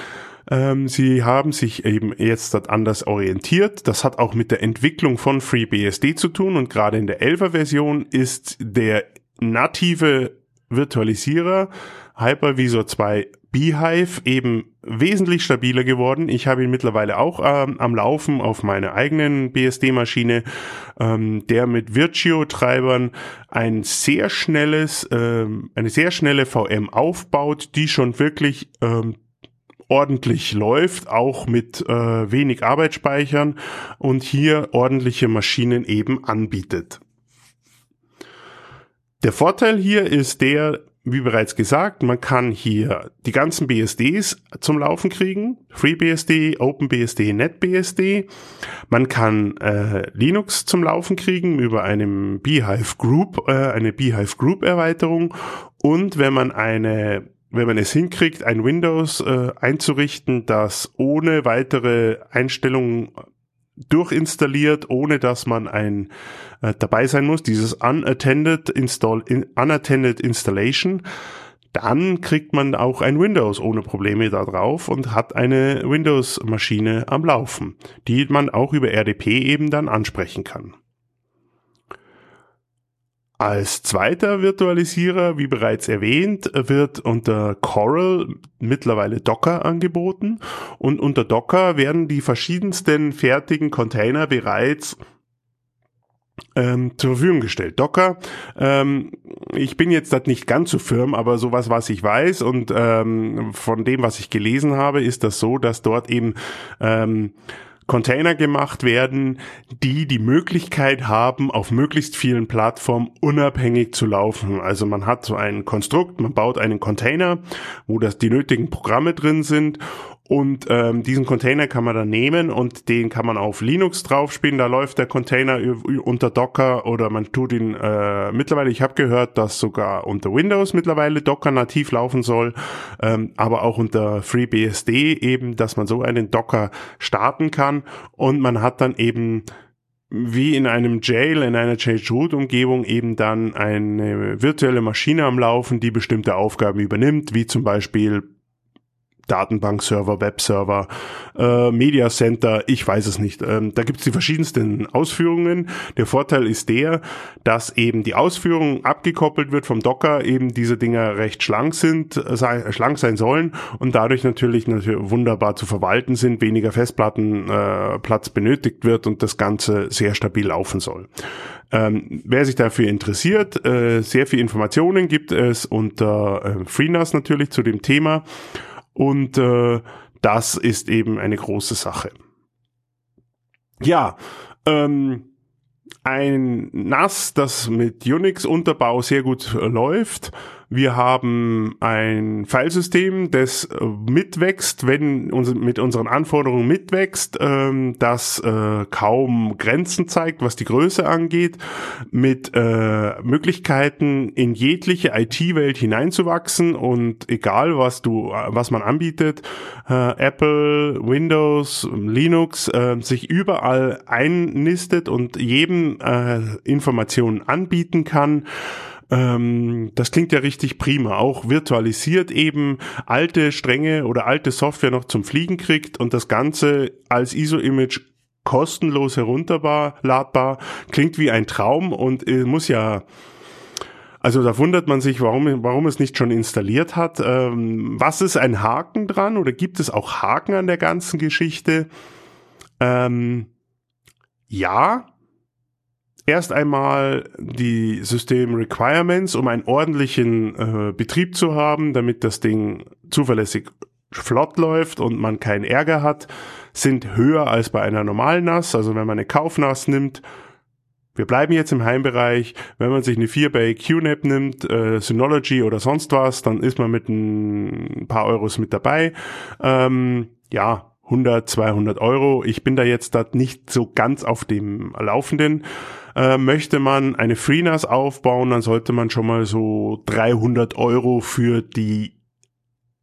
Ähm, sie haben sich eben jetzt dort anders orientiert. Das hat auch mit der Entwicklung von FreeBSD zu tun und gerade in der 11er Version ist der native Virtualisierer Hypervisor 2 Beehive eben wesentlich stabiler geworden. Ich habe ihn mittlerweile auch ähm, am Laufen auf meiner eigenen BSD-Maschine, ähm, der mit Virtue-Treibern ein sehr schnelles, ähm, eine sehr schnelle VM aufbaut, die schon wirklich ähm, ordentlich läuft, auch mit äh, wenig Arbeitsspeichern und hier ordentliche Maschinen eben anbietet. Der Vorteil hier ist der, wie bereits gesagt, man kann hier die ganzen BSDs zum Laufen kriegen. FreeBSD, OpenBSD, NetBSD. Man kann äh, Linux zum Laufen kriegen über einem Beehive Group, äh, eine Beehive Group Erweiterung. Und wenn man eine wenn man es hinkriegt, ein Windows äh, einzurichten, das ohne weitere Einstellungen durchinstalliert, ohne dass man ein äh, dabei sein muss, dieses unattended install in, unattended installation, dann kriegt man auch ein Windows ohne Probleme da drauf und hat eine Windows Maschine am Laufen, die man auch über RDP eben dann ansprechen kann. Als zweiter Virtualisierer, wie bereits erwähnt, wird unter Coral mittlerweile Docker angeboten und unter Docker werden die verschiedensten fertigen Container bereits ähm, zur Verfügung gestellt. Docker, ähm, ich bin jetzt das nicht ganz so firm, aber sowas, was ich weiß und ähm, von dem, was ich gelesen habe, ist das so, dass dort eben ähm, Container gemacht werden, die die Möglichkeit haben, auf möglichst vielen Plattformen unabhängig zu laufen. Also man hat so ein Konstrukt, man baut einen Container, wo das die nötigen Programme drin sind und ähm, diesen Container kann man dann nehmen und den kann man auf Linux draufspielen. Da läuft der Container unter Docker oder man tut ihn äh, mittlerweile, ich habe gehört, dass sogar unter Windows mittlerweile Docker nativ laufen soll, ähm, aber auch unter FreeBSD eben, dass man so einen Docker starten kann und man hat dann eben wie in einem Jail, in einer Change-Root-Umgebung eben dann eine virtuelle Maschine am Laufen, die bestimmte Aufgaben übernimmt, wie zum Beispiel Datenbankserver, Webserver, äh, Media Center, ich weiß es nicht. Ähm, da gibt es die verschiedensten Ausführungen. Der Vorteil ist der, dass eben die Ausführung abgekoppelt wird vom Docker, eben diese Dinger recht schlank sind, sei, schlank sein sollen und dadurch natürlich, natürlich wunderbar zu verwalten sind, weniger Festplattenplatz äh, benötigt wird und das Ganze sehr stabil laufen soll. Ähm, wer sich dafür interessiert, äh, sehr viel Informationen gibt es unter äh, FreeNAS natürlich zu dem Thema. Und äh, das ist eben eine große Sache. Ja, ähm, ein NAS, das mit Unix-Unterbau sehr gut äh, läuft, wir haben ein Filesystem, das äh, mitwächst, wenn uns mit unseren Anforderungen mitwächst, ähm, das äh, kaum Grenzen zeigt, was die Größe angeht, mit äh, Möglichkeiten in jegliche IT-Welt hineinzuwachsen und egal was du, was man anbietet, Apple, Windows, Linux, sich überall einnistet und jedem Informationen anbieten kann ähm, das klingt ja richtig prima. Auch virtualisiert eben alte Stränge oder alte Software noch zum Fliegen kriegt und das Ganze als ISO-Image kostenlos herunterladbar. Klingt wie ein Traum und äh, muss ja also da wundert man sich, warum, warum es nicht schon installiert hat. Ähm, was ist ein Haken dran oder gibt es auch Haken an der ganzen Geschichte? Ähm, ja, erst einmal die System Requirements, um einen ordentlichen äh, Betrieb zu haben, damit das Ding zuverlässig flott läuft und man keinen Ärger hat, sind höher als bei einer normalen NAS. Also wenn man eine Kaufnass nimmt, wir bleiben jetzt im Heimbereich. Wenn man sich eine 4-Bay QNAP nimmt, äh, Synology oder sonst was, dann ist man mit ein paar Euros mit dabei. Ähm, ja, 100, 200 Euro. Ich bin da jetzt da nicht so ganz auf dem Laufenden. Äh, möchte man eine FreeNAS aufbauen, dann sollte man schon mal so 300 Euro für die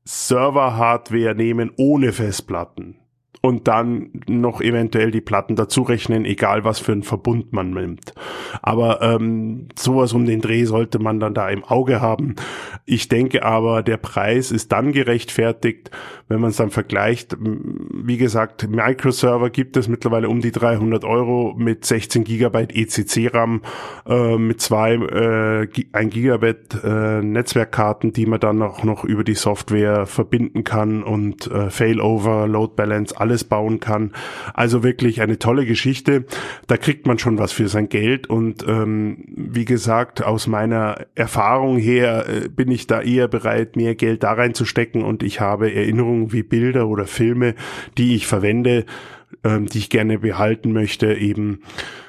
Server-Hardware nehmen ohne Festplatten und dann noch eventuell die Platten dazu rechnen, egal was für einen Verbund man nimmt. Aber ähm, sowas um den Dreh sollte man dann da im Auge haben. Ich denke aber, der Preis ist dann gerechtfertigt, wenn man es dann vergleicht. Wie gesagt, Microserver gibt es mittlerweile um die 300 Euro mit 16 Gigabyte ECC-RAM, äh, mit zwei äh, 1 Gigabyte äh, Netzwerkkarten, die man dann auch noch über die Software verbinden kann und äh, Failover, Load Balance, alles alles bauen kann. Also wirklich eine tolle Geschichte. Da kriegt man schon was für sein Geld und ähm, wie gesagt, aus meiner Erfahrung her äh, bin ich da eher bereit, mehr Geld da reinzustecken und ich habe Erinnerungen wie Bilder oder Filme, die ich verwende, ähm, die ich gerne behalten möchte, eben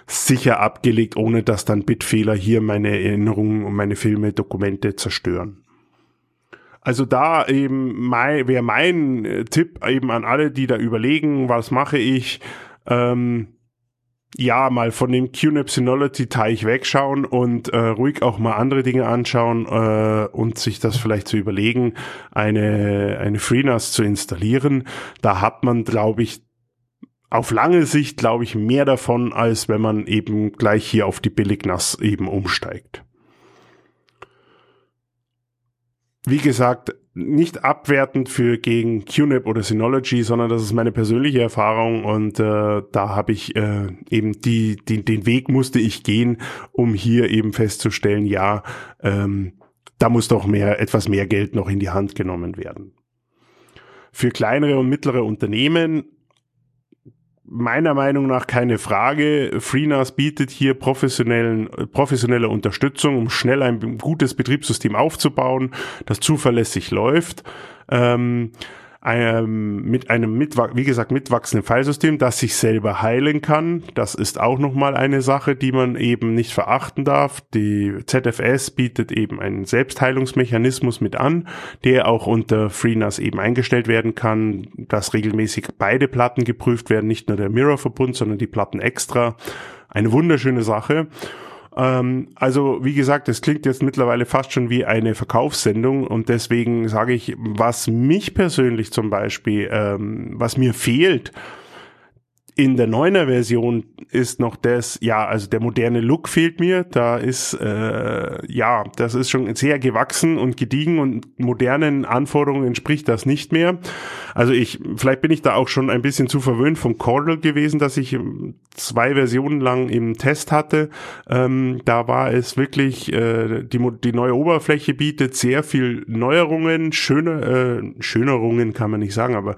sicher abgelegt, ohne dass dann Bitfehler hier meine Erinnerungen und meine Filme, Dokumente zerstören. Also da eben mein, wäre mein äh, Tipp eben an alle, die da überlegen, was mache ich, ähm, ja, mal von dem QNAP Synology Teich wegschauen und äh, ruhig auch mal andere Dinge anschauen äh, und sich das vielleicht zu überlegen, eine, eine FreeNAS zu installieren. Da hat man, glaube ich, auf lange Sicht, glaube ich, mehr davon, als wenn man eben gleich hier auf die Billig-NAS eben umsteigt wie gesagt, nicht abwertend für gegen QNAP oder Synology, sondern das ist meine persönliche Erfahrung und äh, da habe ich äh, eben die, die, den Weg musste ich gehen, um hier eben festzustellen, ja, ähm, da muss doch mehr, etwas mehr Geld noch in die Hand genommen werden. Für kleinere und mittlere Unternehmen meiner Meinung nach keine Frage. FreeNAS bietet hier professionellen, professionelle Unterstützung, um schnell ein gutes Betriebssystem aufzubauen, das zuverlässig läuft. Ähm, ähm, mit einem, mit, wie gesagt, mitwachsenden Filesystem, das sich selber heilen kann. Das ist auch nochmal eine Sache, die man eben nicht verachten darf. Die ZFS bietet eben einen Selbstheilungsmechanismus mit an, der auch unter FreeNAS eben eingestellt werden kann, dass regelmäßig beide Platten geprüft werden, nicht nur der Mirror-Verbund, sondern die Platten extra. Eine wunderschöne Sache. Ähm, also wie gesagt, es klingt jetzt mittlerweile fast schon wie eine Verkaufssendung und deswegen sage ich, was mich persönlich zum Beispiel, ähm, was mir fehlt, in der neuner Version ist noch das, ja, also der moderne Look fehlt mir. Da ist, äh, ja, das ist schon sehr gewachsen und gediegen und modernen Anforderungen entspricht das nicht mehr. Also ich, vielleicht bin ich da auch schon ein bisschen zu verwöhnt vom Cordel gewesen, dass ich zwei Versionen lang im Test hatte. Ähm, da war es wirklich, äh, die, die neue Oberfläche bietet sehr viel Neuerungen, schöne, äh, Schönerungen kann man nicht sagen, aber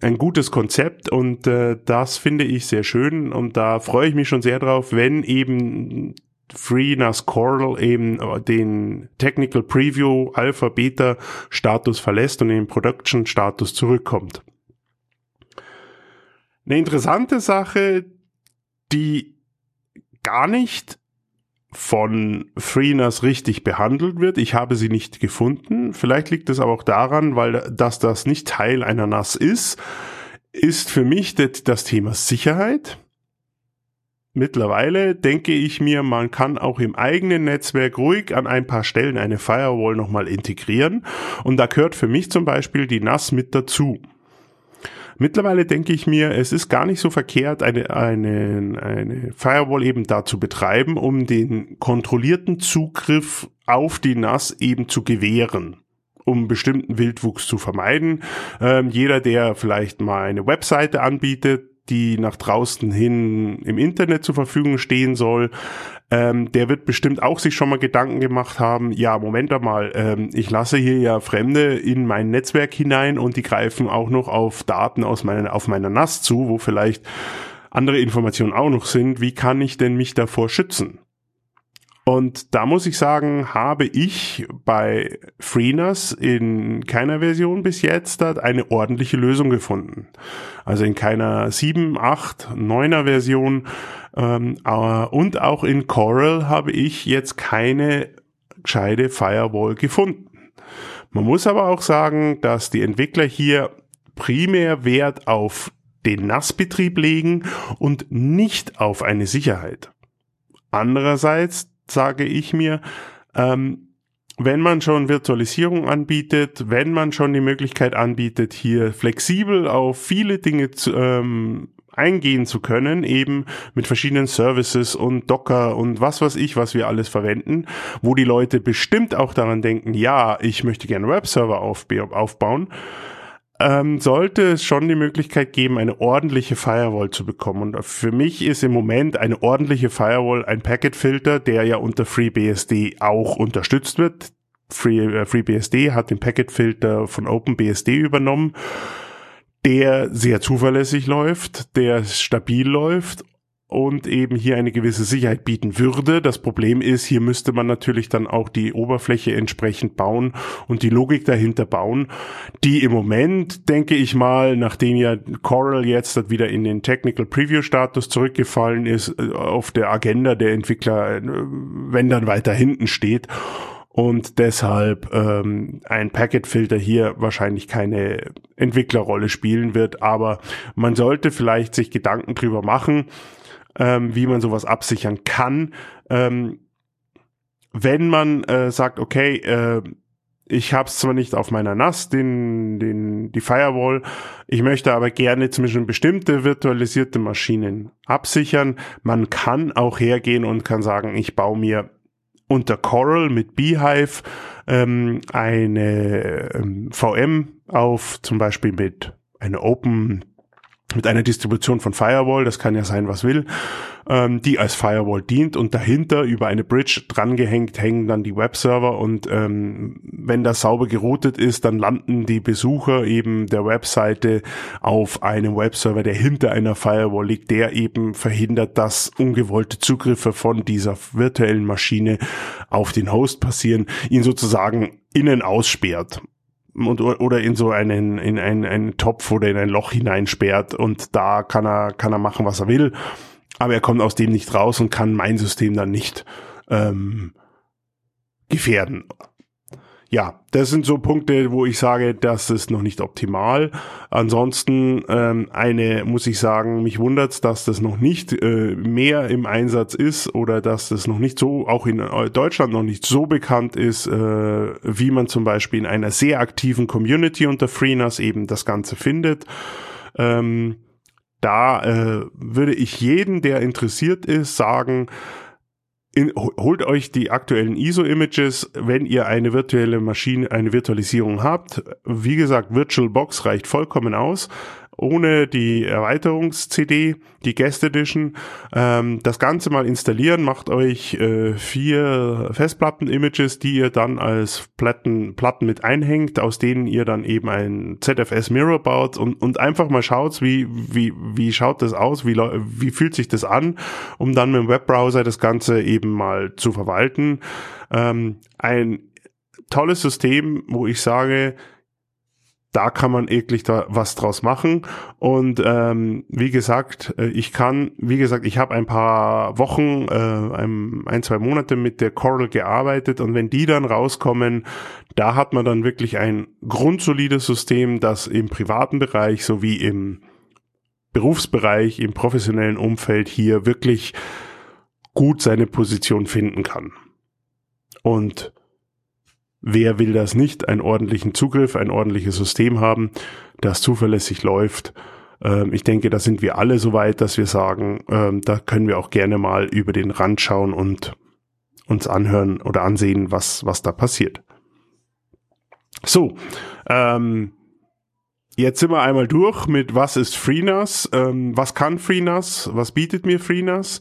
ein gutes Konzept und äh, das finde ich sehr schön und da freue ich mich schon sehr drauf, wenn eben FreeNAS Coral eben den Technical Preview Alpha Beta Status verlässt und in den Production Status zurückkommt. Eine interessante Sache, die gar nicht von FreeNAS richtig behandelt wird. Ich habe sie nicht gefunden. Vielleicht liegt es aber auch daran, weil dass das nicht Teil einer NAS ist, ist für mich das Thema Sicherheit. Mittlerweile denke ich mir, man kann auch im eigenen Netzwerk ruhig an ein paar Stellen eine Firewall nochmal integrieren. Und da gehört für mich zum Beispiel die NAS mit dazu. Mittlerweile denke ich mir, es ist gar nicht so verkehrt, eine, eine, eine Firewall eben da zu betreiben, um den kontrollierten Zugriff auf die NAS eben zu gewähren um bestimmten Wildwuchs zu vermeiden. Ähm, jeder, der vielleicht mal eine Webseite anbietet, die nach draußen hin im Internet zur Verfügung stehen soll, ähm, der wird bestimmt auch sich schon mal Gedanken gemacht haben, ja, Moment einmal, ähm, ich lasse hier ja Fremde in mein Netzwerk hinein und die greifen auch noch auf Daten aus meiner, auf meiner NAS zu, wo vielleicht andere Informationen auch noch sind. Wie kann ich denn mich davor schützen? Und da muss ich sagen, habe ich bei FreeNAS in keiner Version bis jetzt eine ordentliche Lösung gefunden. Also in keiner 7, 8, 9er Version ähm, und auch in Coral habe ich jetzt keine gescheite Firewall gefunden. Man muss aber auch sagen, dass die Entwickler hier primär Wert auf den NAS-Betrieb legen und nicht auf eine Sicherheit. Andererseits sage ich mir, ähm, wenn man schon Virtualisierung anbietet, wenn man schon die Möglichkeit anbietet, hier flexibel auf viele Dinge zu, ähm, eingehen zu können, eben mit verschiedenen Services und Docker und was weiß ich, was wir alles verwenden, wo die Leute bestimmt auch daran denken, ja, ich möchte gerne Webserver aufbauen, ähm, sollte es schon die Möglichkeit geben, eine ordentliche Firewall zu bekommen. Und für mich ist im Moment eine ordentliche Firewall ein Packetfilter, der ja unter FreeBSD auch unterstützt wird. Free, äh, FreeBSD hat den Packetfilter von OpenBSD übernommen, der sehr zuverlässig läuft, der stabil läuft und eben hier eine gewisse Sicherheit bieten würde. Das Problem ist, hier müsste man natürlich dann auch die Oberfläche entsprechend bauen und die Logik dahinter bauen, die im Moment, denke ich mal, nachdem ja Coral jetzt wieder in den Technical Preview Status zurückgefallen ist, äh, auf der Agenda der Entwickler, äh, wenn dann weiter hinten steht und deshalb ähm, ein Packetfilter hier wahrscheinlich keine Entwicklerrolle spielen wird, aber man sollte vielleicht sich Gedanken drüber machen, ähm, wie man sowas absichern kann. Ähm, wenn man äh, sagt, okay, äh, ich habe es zwar nicht auf meiner NAS, den, den, die Firewall, ich möchte aber gerne Beispiel bestimmte virtualisierte Maschinen absichern. Man kann auch hergehen und kann sagen, ich baue mir unter Coral mit Beehive ähm, eine ähm, VM auf, zum Beispiel mit einer Open mit einer Distribution von Firewall, das kann ja sein, was will, ähm, die als Firewall dient und dahinter über eine Bridge drangehängt hängen dann die Webserver und ähm, wenn das sauber geroutet ist, dann landen die Besucher eben der Webseite auf einem Webserver, der hinter einer Firewall liegt, der eben verhindert, dass ungewollte Zugriffe von dieser virtuellen Maschine auf den Host passieren, ihn sozusagen innen aussperrt und, oder in so einen, in einen, einen Topf oder in ein Loch hineinsperrt und da kann er, kann er machen, was er will. Aber er kommt aus dem nicht raus und kann mein System dann nicht ähm, gefährden ja, das sind so Punkte, wo ich sage, das ist noch nicht optimal. Ansonsten ähm, eine, muss ich sagen, mich wundert's, dass das noch nicht äh, mehr im Einsatz ist oder dass das noch nicht so, auch in Deutschland noch nicht so bekannt ist, äh, wie man zum Beispiel in einer sehr aktiven Community unter FreeNAS eben das Ganze findet. Ähm, da äh, würde ich jeden, der interessiert ist, sagen, in, holt euch die aktuellen ISO-Images, wenn ihr eine virtuelle Maschine, eine Virtualisierung habt. Wie gesagt, VirtualBox reicht vollkommen aus ohne die Erweiterungs-CD, die Guest Edition. Ähm, das Ganze mal installieren, macht euch äh, vier Festplatten-Images, die ihr dann als Platten, Platten mit einhängt, aus denen ihr dann eben ein ZFS Mirror baut und, und einfach mal schaut, wie, wie, wie schaut das aus, wie, wie fühlt sich das an, um dann mit dem Webbrowser das Ganze eben mal zu verwalten. Ähm, ein tolles System, wo ich sage, da kann man eklig da was draus machen. Und ähm, wie gesagt, äh, ich kann, wie gesagt, ich habe ein paar Wochen, äh, ein, ein, zwei Monate mit der Coral gearbeitet und wenn die dann rauskommen, da hat man dann wirklich ein grundsolides System, das im privaten Bereich sowie im Berufsbereich, im professionellen Umfeld hier wirklich gut seine Position finden kann. Und Wer will das nicht? Einen ordentlichen Zugriff, ein ordentliches System haben, das zuverlässig läuft. Ähm, ich denke, da sind wir alle so weit, dass wir sagen, ähm, da können wir auch gerne mal über den Rand schauen und uns anhören oder ansehen, was, was da passiert. So, ähm, jetzt sind wir einmal durch mit was ist FreeNAS, ähm, was kann FreeNAS, was bietet mir FreeNAS.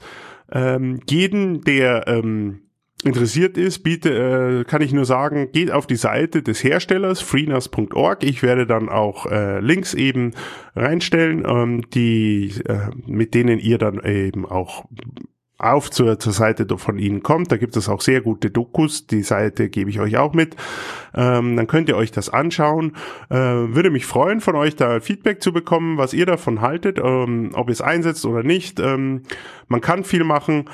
Ähm, jeden, der ähm, interessiert ist, biete, äh, kann ich nur sagen, geht auf die Seite des Herstellers freenas.org. Ich werde dann auch äh, Links eben reinstellen, ähm, die äh, mit denen ihr dann eben auch auf zur, zur Seite von ihnen kommt. Da gibt es auch sehr gute Dokus. Die Seite gebe ich euch auch mit. Ähm, dann könnt ihr euch das anschauen. Äh, würde mich freuen, von euch da Feedback zu bekommen, was ihr davon haltet, ähm, ob ihr es einsetzt oder nicht. Ähm, man kann viel machen.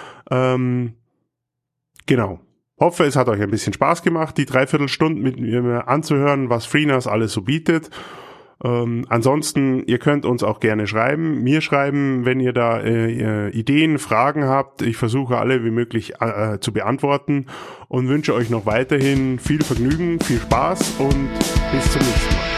Genau. Hoffe, es hat euch ein bisschen Spaß gemacht, die Dreiviertelstunde mit mir anzuhören, was FreeNAS alles so bietet. Ähm, ansonsten, ihr könnt uns auch gerne schreiben, mir schreiben, wenn ihr da äh, Ideen, Fragen habt. Ich versuche alle wie möglich äh, zu beantworten und wünsche euch noch weiterhin viel Vergnügen, viel Spaß und bis zum nächsten Mal.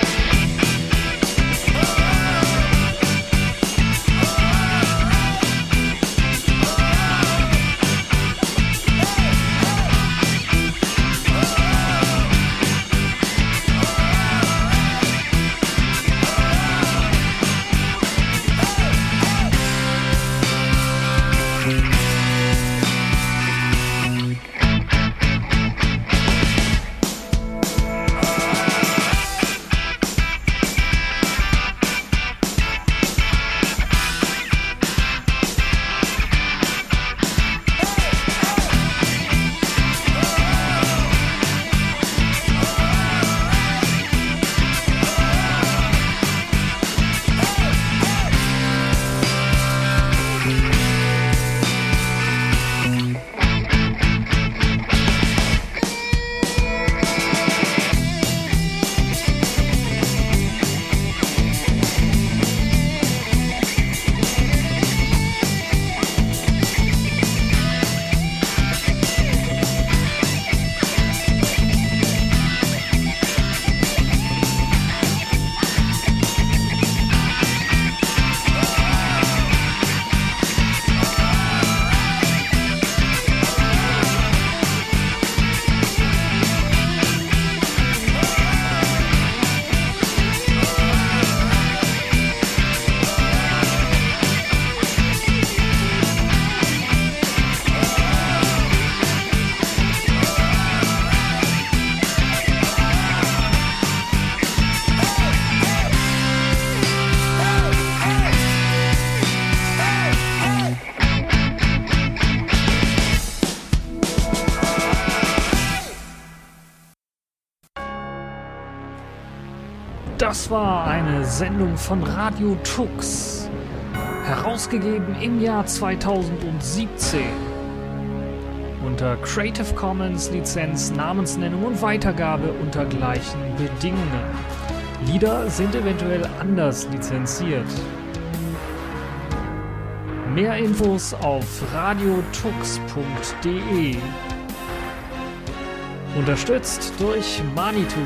Von Radio Tux, herausgegeben im Jahr 2017 unter Creative Commons Lizenz, Namensnennung und Weitergabe unter gleichen Bedingungen. Lieder sind eventuell anders lizenziert. Mehr Infos auf radiotux.de. Unterstützt durch Manitou.